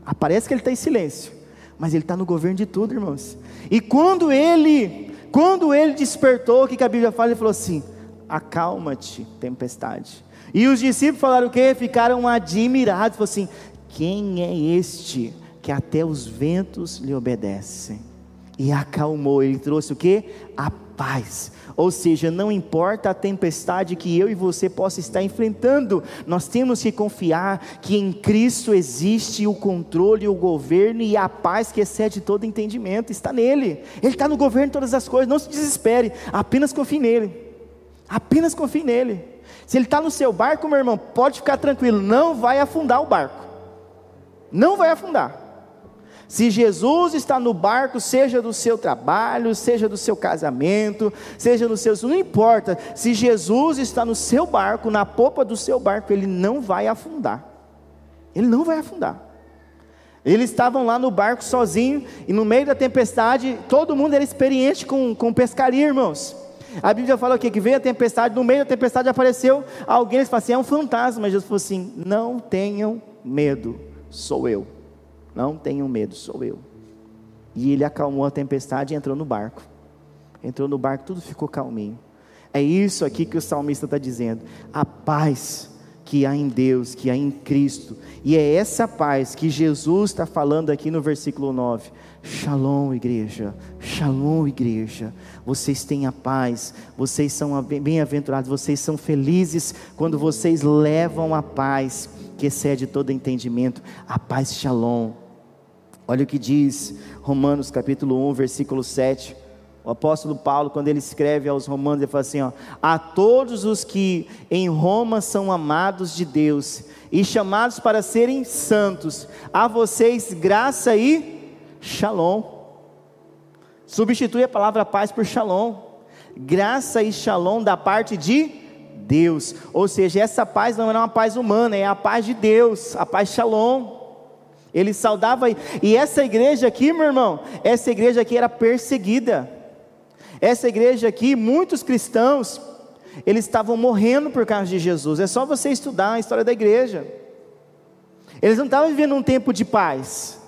aparece que ele está em silêncio, mas ele está no governo de tudo, irmãos. E quando ele, quando ele despertou, o que a Bíblia fala? Ele falou assim: acalma-te, tempestade. E os discípulos falaram o quê? Ficaram admirados, falaram assim: quem é este que até os ventos lhe obedecem? E acalmou, ele trouxe o que? A paz. Ou seja, não importa a tempestade que eu e você possa estar enfrentando, nós temos que confiar que em Cristo existe o controle, o governo e a paz que excede todo entendimento, está nele. Ele está no governo de todas as coisas, não se desespere, apenas confie nele. Apenas confie nele. Se ele está no seu barco, meu irmão, pode ficar tranquilo, não vai afundar o barco. Não vai afundar. Se Jesus está no barco, seja do seu trabalho, seja do seu casamento, seja no seu. Não importa. Se Jesus está no seu barco, na popa do seu barco, ele não vai afundar. Ele não vai afundar. Eles estavam lá no barco sozinho, e no meio da tempestade, todo mundo era experiente com, com pescaria, irmãos. A Bíblia fala o quê? Que veio a tempestade, no meio da tempestade apareceu alguém, eles falaram assim: é um fantasma. Jesus falou assim: não tenham medo, sou eu. Não tenham medo, sou eu. E ele acalmou a tempestade e entrou no barco. Entrou no barco, tudo ficou calminho. É isso aqui que o salmista está dizendo. A paz que há em Deus, que há em Cristo. E é essa paz que Jesus está falando aqui no versículo 9. Shalom, igreja. Shalom, igreja. Vocês têm a paz, vocês são bem-aventurados, vocês são felizes quando vocês levam a paz que excede todo entendimento, a paz Shalom. Olha o que diz Romanos capítulo 1, versículo 7. O apóstolo Paulo, quando ele escreve aos Romanos, ele fala assim: ó, A todos os que em Roma são amados de Deus e chamados para serem santos, a vocês graça e shalom. Substitui a palavra paz por shalom. Graça e shalom da parte de Deus. Ou seja, essa paz não é uma paz humana, é a paz de Deus, a paz shalom. Ele saudava, e essa igreja aqui, meu irmão, essa igreja aqui era perseguida. Essa igreja aqui, muitos cristãos, eles estavam morrendo por causa de Jesus. É só você estudar a história da igreja. Eles não estavam vivendo um tempo de paz.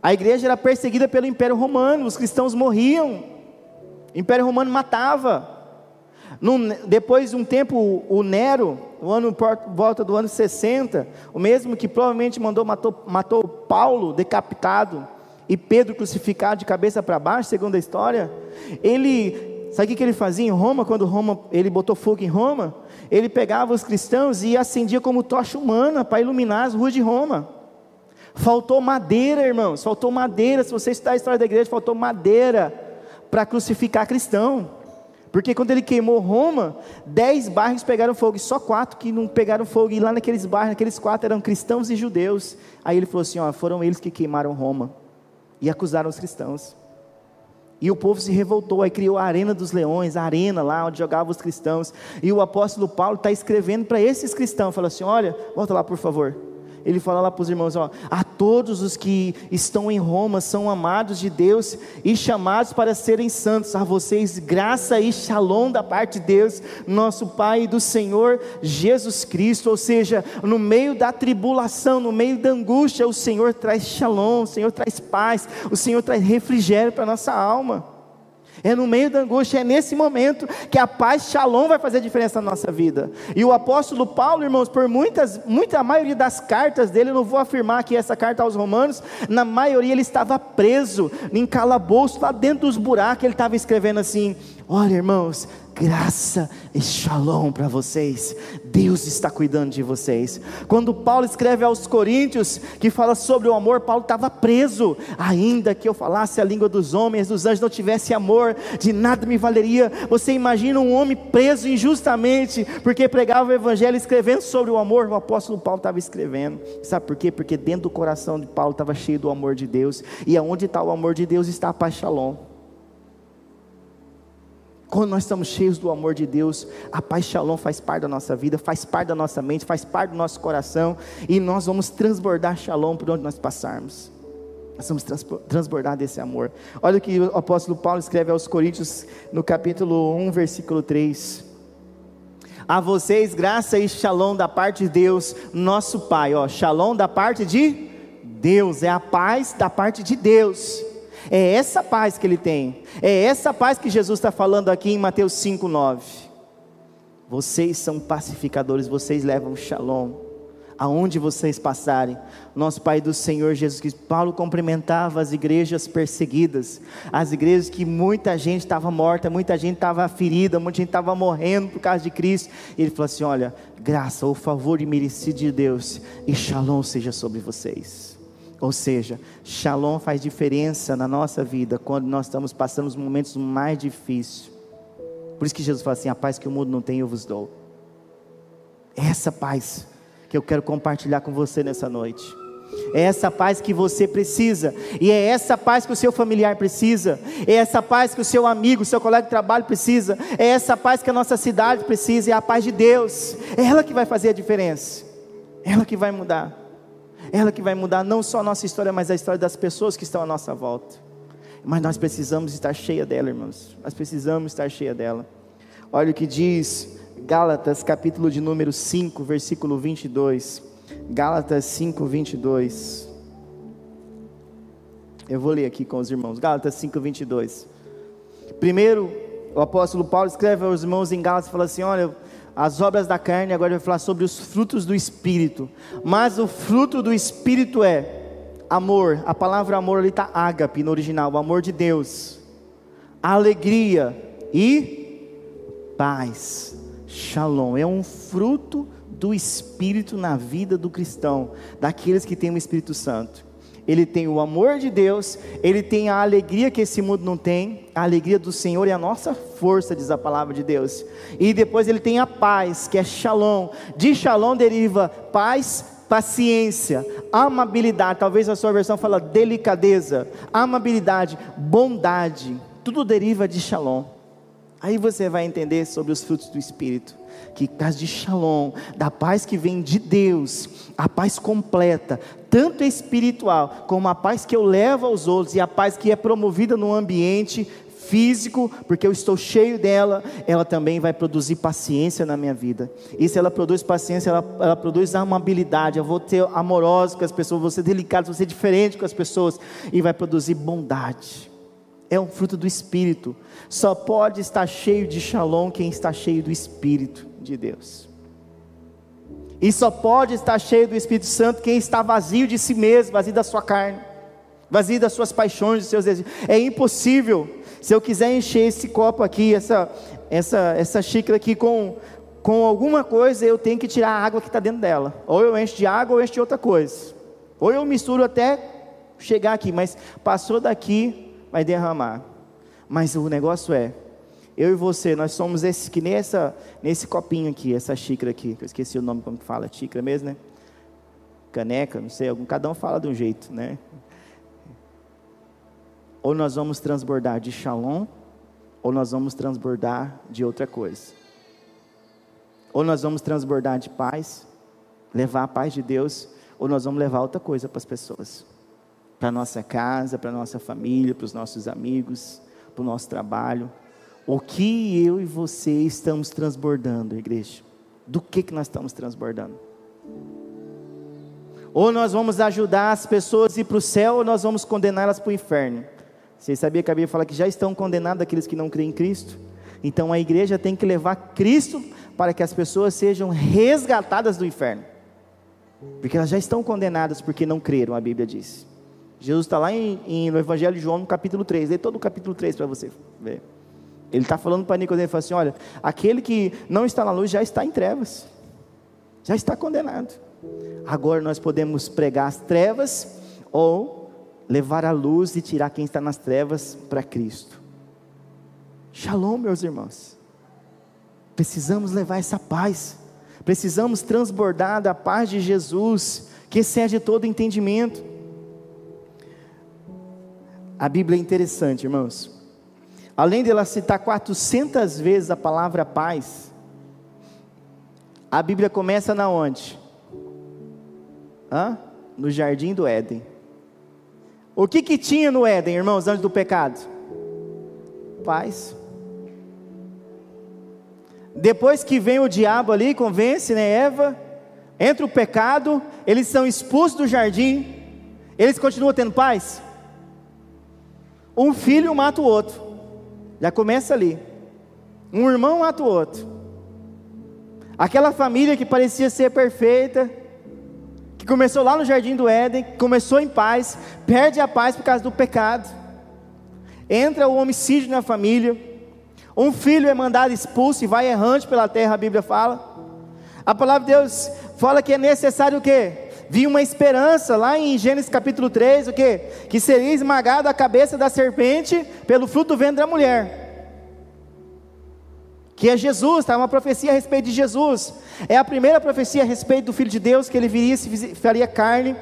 A igreja era perseguida pelo Império Romano, os cristãos morriam. O Império Romano matava. Num, depois de um tempo, o Nero, o ano volta do ano 60, o mesmo que provavelmente mandou matou, matou Paulo decapitado e Pedro crucificado de cabeça para baixo, segundo a história, ele, sabe o que ele fazia em Roma, quando Roma, ele botou fogo em Roma? Ele pegava os cristãos e acendia como tocha humana para iluminar as ruas de Roma. Faltou madeira, irmãos, faltou madeira. Se você está a história da igreja, faltou madeira para crucificar cristão. Porque quando ele queimou Roma, dez bairros pegaram fogo, e só quatro que não pegaram fogo, e lá naqueles bairros, naqueles quatro eram cristãos e judeus. Aí ele falou assim: ó, foram eles que queimaram Roma e acusaram os cristãos. E o povo se revoltou, aí criou a Arena dos Leões, a arena lá onde jogavam os cristãos. E o apóstolo Paulo está escrevendo para esses cristãos, fala assim: olha, volta lá por favor ele fala lá para os irmãos: ó, a todos os que estão em Roma são amados de Deus e chamados para serem santos, a vocês graça e shalom da parte de Deus, nosso Pai e do Senhor Jesus Cristo. Ou seja, no meio da tribulação, no meio da angústia, o Senhor traz shalom, o Senhor traz paz, o Senhor traz refrigério para a nossa alma. É no meio da angústia, é nesse momento que a paz Shalom vai fazer diferença na nossa vida. E o apóstolo Paulo, irmãos, por muitas, muita maioria das cartas dele, eu não vou afirmar que essa carta aos Romanos, na maioria ele estava preso em calabouço, lá dentro dos buracos, ele estava escrevendo assim: Olha, irmãos, graça e shalom para vocês. Deus está cuidando de vocês. Quando Paulo escreve aos Coríntios, que fala sobre o amor, Paulo estava preso. Ainda que eu falasse a língua dos homens, dos anjos, não tivesse amor, de nada me valeria. Você imagina um homem preso injustamente, porque pregava o evangelho escrevendo sobre o amor. O apóstolo Paulo estava escrevendo. Sabe por quê? Porque dentro do coração de Paulo estava cheio do amor de Deus. E aonde está o amor de Deus está a paz shalom. Quando nós estamos cheios do amor de Deus, a paz shalom faz parte da nossa vida, faz parte da nossa mente, faz parte do nosso coração, e nós vamos transbordar shalom por onde nós passarmos. Nós vamos transbordar desse amor. Olha o que o apóstolo Paulo escreve aos Coríntios, no capítulo 1, versículo 3. A vocês graça e shalom da parte de Deus, nosso Pai. Ó, shalom da parte de Deus, é a paz da parte de Deus é essa paz que ele tem, é essa paz que Jesus está falando aqui em Mateus 5,9. Vocês são pacificadores, vocês levam shalom, aonde vocês passarem. Nosso Pai do Senhor Jesus Cristo, Paulo cumprimentava as igrejas perseguidas, as igrejas que muita gente estava morta, muita gente estava ferida, muita gente estava morrendo por causa de Cristo. E ele falou assim: Olha, graça, o favor e merecido de Deus, e shalom seja sobre vocês. Ou seja, Shalom faz diferença na nossa vida quando nós estamos passando os momentos mais difíceis. Por isso que Jesus fala assim: a paz que o mundo não tem, eu vos dou. Essa paz que eu quero compartilhar com você nessa noite. É essa paz que você precisa, e é essa paz que o seu familiar precisa, é essa paz que o seu amigo, o seu colega de trabalho precisa, é essa paz que a nossa cidade precisa, é a paz de Deus, é ela que vai fazer a diferença, é ela que vai mudar ela que vai mudar não só a nossa história, mas a história das pessoas que estão à nossa volta. Mas nós precisamos estar cheia dela, irmãos. Nós precisamos estar cheia dela. Olha o que diz Gálatas, capítulo de número 5, versículo 22. Gálatas 5, 22. Eu vou ler aqui com os irmãos. Gálatas 5, 22. Primeiro, o apóstolo Paulo escreve aos irmãos em Gálatas e fala assim: Olha, as obras da carne, agora vai falar sobre os frutos do Espírito. Mas o fruto do Espírito é amor. A palavra amor ali está ágape no original, o amor de Deus. Alegria e paz. Shalom. É um fruto do Espírito na vida do cristão, daqueles que têm o Espírito Santo. Ele tem o amor de Deus, ele tem a alegria que esse mundo não tem, a alegria do Senhor é a nossa força, diz a palavra de Deus. E depois ele tem a paz, que é shalom. De shalom deriva paz, paciência, amabilidade. Talvez a sua versão fala delicadeza, amabilidade, bondade. Tudo deriva de shalom. Aí você vai entender sobre os frutos do Espírito que paz de shalom, da paz que vem de Deus, a paz completa, tanto espiritual, como a paz que eu levo aos outros e a paz que é promovida no ambiente físico, porque eu estou cheio dela, ela também vai produzir paciência na minha vida. E se ela produz paciência, ela, ela produz amabilidade. Eu vou ter amoroso com as pessoas, vou ser delicado, vou ser diferente com as pessoas, e vai produzir bondade. É um fruto do Espírito. Só pode estar cheio de shalom quem está cheio do Espírito de Deus. E só pode estar cheio do Espírito Santo quem está vazio de si mesmo, vazio da sua carne, vazio das suas paixões, dos seus desejos. É impossível. Se eu quiser encher esse copo aqui, essa, essa, essa xícara aqui com, com alguma coisa, eu tenho que tirar a água que está dentro dela. Ou eu encho de água ou encho de outra coisa. Ou eu misturo até chegar aqui, mas passou daqui, vai derramar. Mas o negócio é, eu e você, nós somos esse, que nessa, nesse copinho aqui, essa xícara aqui, que eu esqueci o nome como que fala, xícara mesmo, né? Caneca, não sei, algum, cada um fala de um jeito, né? Ou nós vamos transbordar de shalom, ou nós vamos transbordar de outra coisa. Ou nós vamos transbordar de paz, levar a paz de Deus, ou nós vamos levar outra coisa para as pessoas. Para nossa casa, para nossa família, para os nossos amigos, para o nosso trabalho. O que eu e você estamos transbordando, igreja? Do que, que nós estamos transbordando? Ou nós vamos ajudar as pessoas a ir para o céu, ou nós vamos condená-las para o inferno. Vocês sabiam que a Bíblia fala que já estão condenados aqueles que não creem em Cristo? Então a igreja tem que levar Cristo para que as pessoas sejam resgatadas do inferno. Porque elas já estão condenadas porque não creram, a Bíblia diz. Jesus está lá em, em, no Evangelho de João, no capítulo 3. Lê todo o capítulo 3 para você ver. Ele está falando para Nicodemo, assim, olha, aquele que não está na luz já está em trevas, já está condenado. Agora nós podemos pregar as trevas ou levar a luz e tirar quem está nas trevas para Cristo. Shalom, meus irmãos. Precisamos levar essa paz. Precisamos transbordar da paz de Jesus, que excede todo entendimento. A Bíblia é interessante, irmãos além de ela citar 400 vezes a palavra paz, a Bíblia começa na onde? Hã? No jardim do Éden. O que que tinha no Éden, irmãos, antes do pecado? Paz. Depois que vem o diabo ali, convence, né, Eva, entra o pecado, eles são expulsos do jardim, eles continuam tendo paz? Um filho mata o outro. Já começa ali. Um irmão mata o outro. Aquela família que parecia ser perfeita, que começou lá no jardim do Éden, começou em paz, perde a paz por causa do pecado. Entra o homicídio na família. Um filho é mandado expulso e vai errante pela terra, a Bíblia fala. A palavra de Deus fala que é necessário o quê? Vi uma esperança lá em Gênesis capítulo 3, o que? Que seria esmagada a cabeça da serpente pelo fruto do ventre da mulher. Que é Jesus, está uma profecia a respeito de Jesus. É a primeira profecia a respeito do Filho de Deus, que ele viria, se faria carne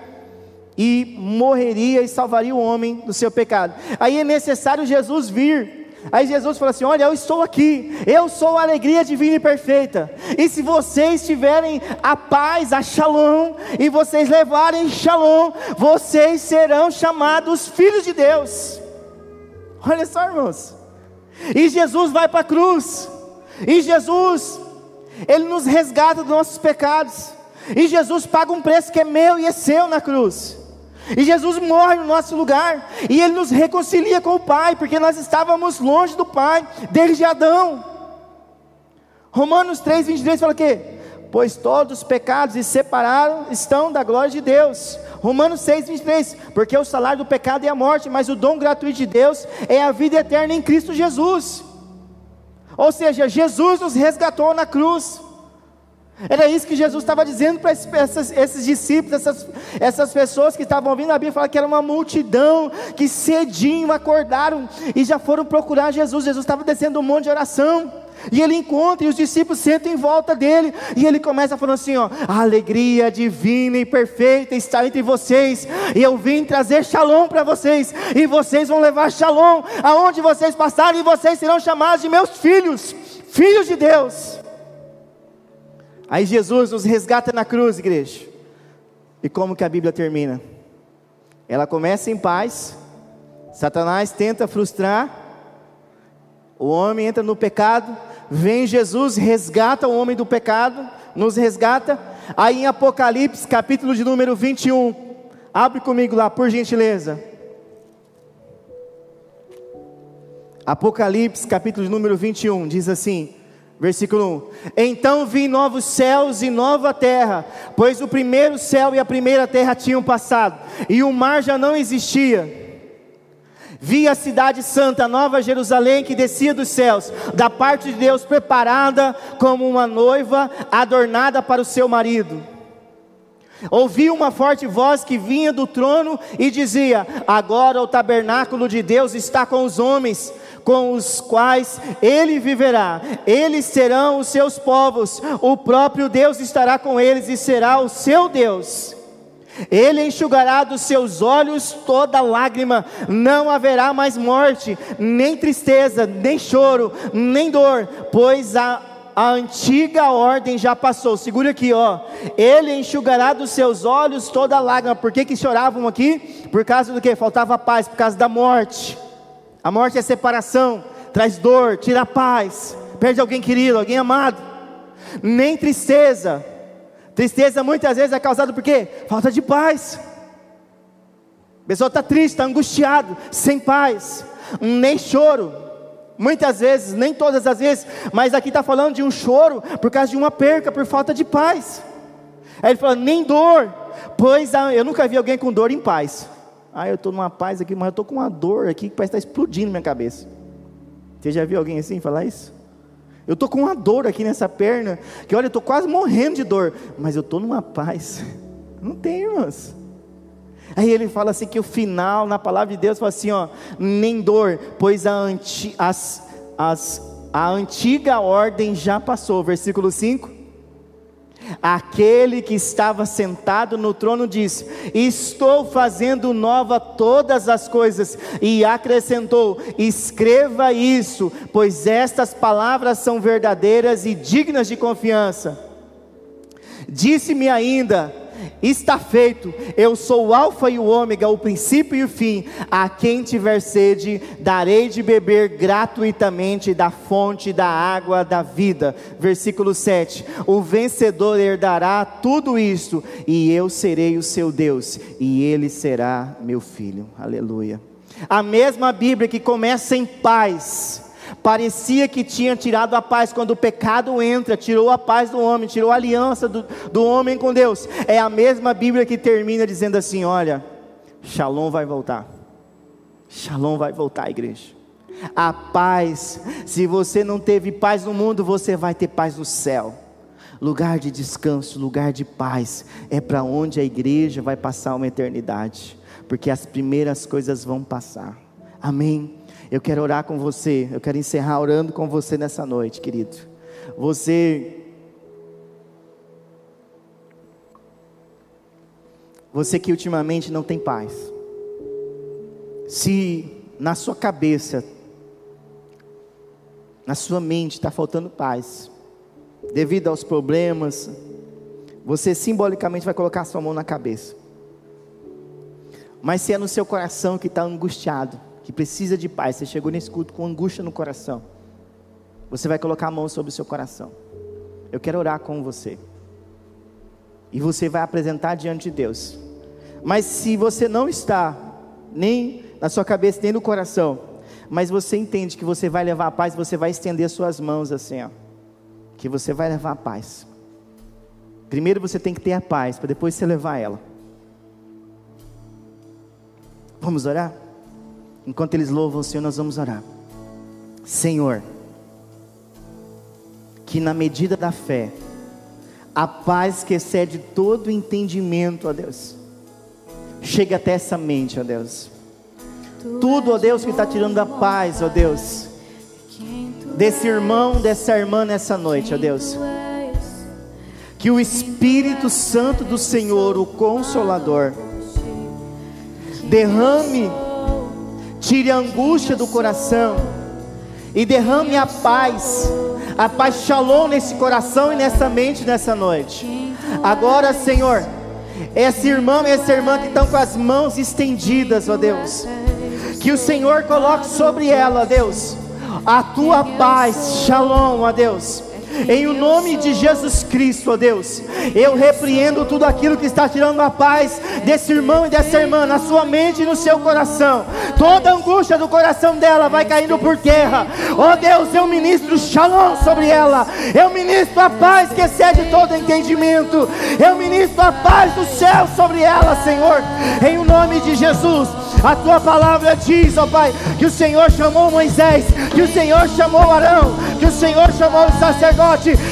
e morreria e salvaria o homem do seu pecado. Aí é necessário Jesus vir Aí Jesus fala assim: Olha, eu estou aqui, eu sou a alegria divina e perfeita. E se vocês tiverem a paz, a shalom, e vocês levarem shalom, vocês serão chamados filhos de Deus. Olha só, irmãos. E Jesus vai para a cruz, e Jesus, Ele nos resgata dos nossos pecados, e Jesus paga um preço que é meu e é seu na cruz. E Jesus morre no nosso lugar, e Ele nos reconcilia com o Pai, porque nós estávamos longe do Pai, desde Adão. Romanos 3, 23 fala o quê? Pois todos os pecados se separaram estão da glória de Deus. Romanos 6, 23, porque o salário do pecado é a morte, mas o dom gratuito de Deus é a vida eterna em Cristo Jesus. Ou seja, Jesus nos resgatou na cruz. Era isso que Jesus estava dizendo para esses, esses, discípulos, essas, essas pessoas que estavam ouvindo a Bíblia, falar que era uma multidão que cedinho acordaram e já foram procurar Jesus. Jesus estava descendo um monte de oração. E ele encontra, e os discípulos sentam em volta dele, e ele começa falando assim: ó, a alegria divina e perfeita está entre vocês, e eu vim trazer shalom para vocês, e vocês vão levar shalom aonde vocês passarem, e vocês serão chamados de meus filhos, filhos de Deus. Aí Jesus nos resgata na cruz, igreja. E como que a Bíblia termina? Ela começa em paz, Satanás tenta frustrar, o homem entra no pecado, vem Jesus, resgata o homem do pecado, nos resgata. Aí em Apocalipse, capítulo de número 21, abre comigo lá, por gentileza. Apocalipse, capítulo de número 21, diz assim: Versículo 1: Então vi novos céus e nova terra, pois o primeiro céu e a primeira terra tinham passado, e o mar já não existia. Vi a cidade santa, Nova Jerusalém, que descia dos céus, da parte de Deus, preparada como uma noiva adornada para o seu marido. Ouvi uma forte voz que vinha do trono e dizia: Agora o tabernáculo de Deus está com os homens, com os quais ele viverá. Eles serão os seus povos. O próprio Deus estará com eles e será o seu Deus. Ele enxugará dos seus olhos toda lágrima, não haverá mais morte, nem tristeza, nem choro, nem dor, pois a, a antiga ordem já passou. Segura aqui, ó. Ele enxugará dos seus olhos toda lágrima. Por que, que choravam aqui? Por causa do que? Faltava paz, por causa da morte. A morte é separação, traz dor, tira a paz, perde alguém querido, alguém amado. Nem tristeza, Tristeza muitas vezes é causada por quê? Falta de paz. A pessoa está triste, está angustiado, sem paz, nem choro. Muitas vezes, nem todas as vezes, mas aqui está falando de um choro por causa de uma perca, por falta de paz. Aí ele fala, nem dor, pois eu nunca vi alguém com dor em paz. Ah, eu estou numa paz aqui, mas eu estou com uma dor aqui que parece estar tá explodindo na minha cabeça. Você já viu alguém assim falar isso? Eu estou com uma dor aqui nessa perna, que olha, eu estou quase morrendo de dor, mas eu estou numa paz. [laughs] Não tem, irmãos. Aí ele fala assim que o final, na palavra de Deus, fala assim: ó, nem dor, pois a, anti, as, as, a antiga ordem já passou. Versículo 5. Aquele que estava sentado no trono disse: Estou fazendo nova todas as coisas. E acrescentou: Escreva isso, pois estas palavras são verdadeiras e dignas de confiança. Disse-me ainda: está feito. Eu sou o Alfa e o Ômega, o princípio e o fim. A quem tiver sede, darei de beber gratuitamente da fonte da água da vida. Versículo 7. O vencedor herdará tudo isso, e eu serei o seu Deus, e ele será meu filho. Aleluia. A mesma Bíblia que começa em paz Parecia que tinha tirado a paz quando o pecado entra, tirou a paz do homem, tirou a aliança do, do homem com Deus. É a mesma Bíblia que termina dizendo assim: olha, Shalom vai voltar. Shalom vai voltar, igreja. A paz, se você não teve paz no mundo, você vai ter paz no céu. Lugar de descanso, lugar de paz, é para onde a igreja vai passar uma eternidade, porque as primeiras coisas vão passar. Amém. Eu quero orar com você, eu quero encerrar orando com você nessa noite, querido. Você Você que ultimamente não tem paz. Se na sua cabeça, na sua mente está faltando paz, devido aos problemas, você simbolicamente vai colocar sua mão na cabeça. Mas se é no seu coração que está angustiado, que precisa de paz, você chegou nesse culto com angústia no coração, você vai colocar a mão sobre o seu coração. Eu quero orar com você. E você vai apresentar diante de Deus. Mas se você não está nem na sua cabeça, nem no coração, mas você entende que você vai levar a paz, você vai estender suas mãos assim, ó. que você vai levar a paz. Primeiro você tem que ter a paz, para depois você levar ela. Vamos orar? Enquanto eles louvam o Senhor, nós vamos orar. Senhor, que na medida da fé, a paz que excede todo entendimento, ó Deus, chegue até essa mente, ó Deus. Tudo, ó Deus, que está tirando a paz, ó Deus, desse irmão, dessa irmã nessa noite, ó Deus. Que o Espírito Santo do Senhor, o Consolador, derrame, tire a angústia do coração e derrame a paz, a paz shalom nesse coração e nessa mente nessa noite. Agora, Senhor, esse irmão e essa irmã que estão com as mãos estendidas, ó Deus, que o Senhor coloque sobre ela, ó Deus, a tua paz, shalom, ó Deus em o nome de Jesus Cristo, ó Deus, eu repreendo tudo aquilo que está tirando a paz desse irmão e dessa irmã, na sua mente e no seu coração. Toda angústia do coração dela vai caindo por terra. Ó Deus, eu ministro shalom sobre ela. Eu ministro a paz que excede todo entendimento. Eu ministro a paz do céu sobre ela, Senhor. Em o nome de Jesus. A tua palavra diz, ó Pai, que o Senhor chamou Moisés, que o Senhor chamou Arão, que o Senhor chamou o sacerdote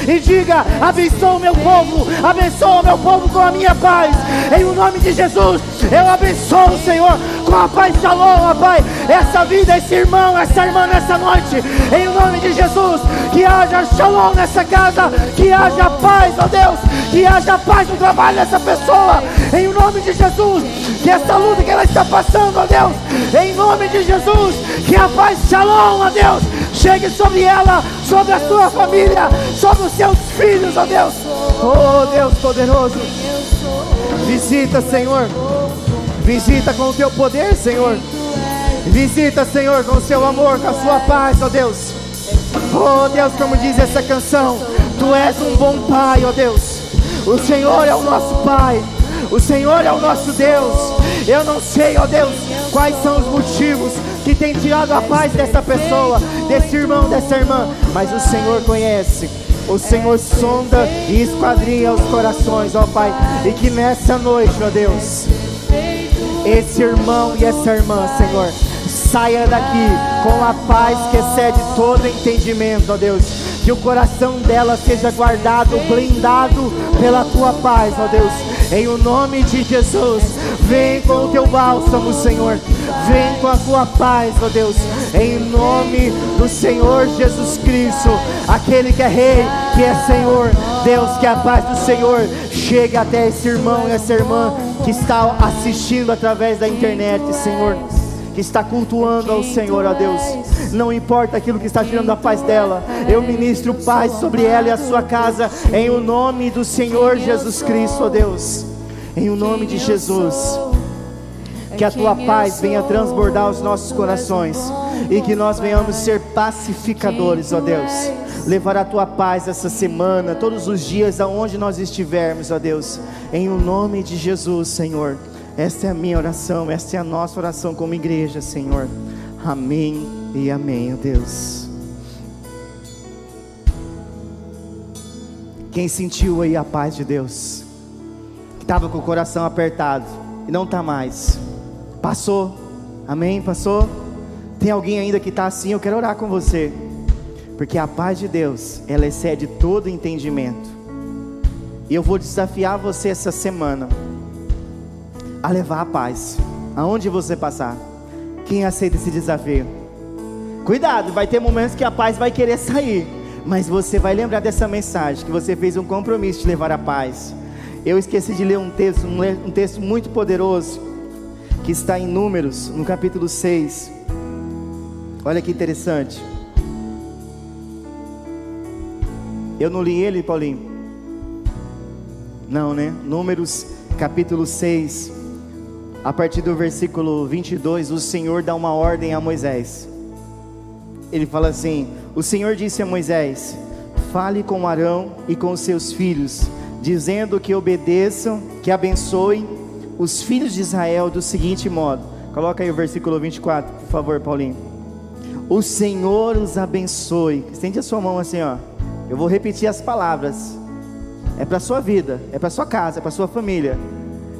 e diga: abençoa o meu povo, abençoa o meu povo com a minha paz. Em o nome de Jesus, eu abençoo o Senhor com a paz shalom, ó Pai. Essa vida, esse irmão, essa irmã nessa noite, em o nome de Jesus, que haja shalom nessa casa, que haja paz, ó Deus, que haja paz no trabalho dessa pessoa, em o nome de Jesus, que essa luta que ela está passando, ó Deus, em nome de Jesus, que a paz shalom, ó Deus, chegue sobre ela, sobre a sua família, sobre os seus filhos, ó Deus, oh Deus poderoso, visita, Senhor. Visita com o teu poder, Senhor. Visita, Senhor, com o seu amor, com a sua paz, ó Deus. Oh Deus, como diz essa canção, Tu és um bom Pai, ó Deus. O Senhor é o nosso Pai. O Senhor é o nosso Deus. Eu não sei, ó Deus, quais são os motivos que tem tirado a paz dessa pessoa, desse irmão, dessa irmã, mas o Senhor conhece. O Senhor sonda e esquadrinha os corações, ó Pai, e que nessa noite, ó Deus, esse irmão e essa irmã, Senhor, saia daqui com a paz que excede todo entendimento, ó Deus. Que o coração dela seja guardado, blindado pela tua paz, ó Deus. Em o nome de Jesus, vem com o teu bálsamo, Senhor. Vem com a tua paz, ó Deus. Em nome do Senhor Jesus Cristo, aquele que é Rei, que é Senhor. Deus, que a paz do Senhor chegue até esse irmão e essa irmã que está assistindo através da internet, Senhor que está cultuando ao Senhor, ó Deus. Não importa aquilo que está tirando a paz dela, eu ministro paz sobre ela e a sua casa, em o nome do Senhor Jesus Cristo, ó Deus. Em o nome de Jesus. Que a tua paz venha transbordar os nossos corações e que nós venhamos ser pacificadores, ó Deus. Levar a tua paz essa semana, todos os dias, aonde nós estivermos, ó Deus. Em o nome de Jesus, Senhor. Esta é a minha oração, esta é a nossa oração como igreja, Senhor. Amém e amém, ó Deus. Quem sentiu aí a paz de Deus? Que estava com o coração apertado e não está mais. Passou. Amém? Passou? Tem alguém ainda que está assim? Eu quero orar com você. Porque a paz de Deus, ela excede todo entendimento. E eu vou desafiar você essa semana a levar a paz aonde você passar. Quem aceita esse desafio? Cuidado, vai ter momentos que a paz vai querer sair, mas você vai lembrar dessa mensagem que você fez um compromisso de levar a paz. Eu esqueci de ler um texto, um texto muito poderoso que está em Números, no capítulo 6. Olha que interessante. Eu não li ele, Paulinho? Não, né? Números capítulo 6, a partir do versículo 22, o Senhor dá uma ordem a Moisés. Ele fala assim: O Senhor disse a Moisés: Fale com Arão e com seus filhos, dizendo que obedeçam, que abençoem os filhos de Israel do seguinte modo. Coloca aí o versículo 24, por favor, Paulinho. O Senhor os abençoe. Estende a sua mão assim, ó. Eu vou repetir as palavras. É para sua vida, é para sua casa, é para sua família.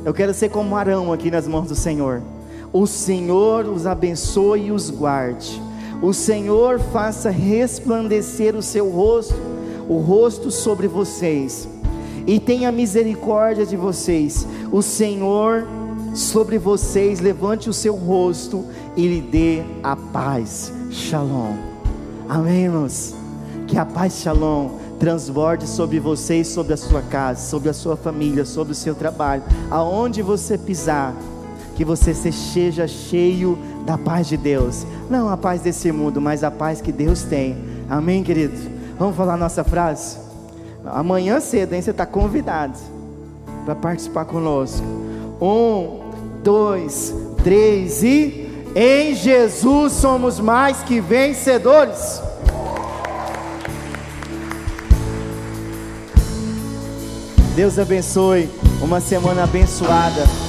Eu quero ser como Arão aqui nas mãos do Senhor. O Senhor os abençoe e os guarde. O Senhor faça resplandecer o seu rosto, o rosto sobre vocês, e tenha misericórdia de vocês. O Senhor sobre vocês levante o seu rosto e lhe dê a paz. Shalom. Amém, irmãos. Que a paz, Shalom, transborde sobre vocês, sobre a sua casa, sobre a sua família, sobre o seu trabalho, aonde você pisar, que você seja cheio da paz de Deus, não a paz desse mundo, mas a paz que Deus tem. Amém, querido? Vamos falar nossa frase? Amanhã cedo, hein? Você está convidado para participar conosco. Um, dois, três e em Jesus somos mais que vencedores. Deus abençoe. Uma semana abençoada.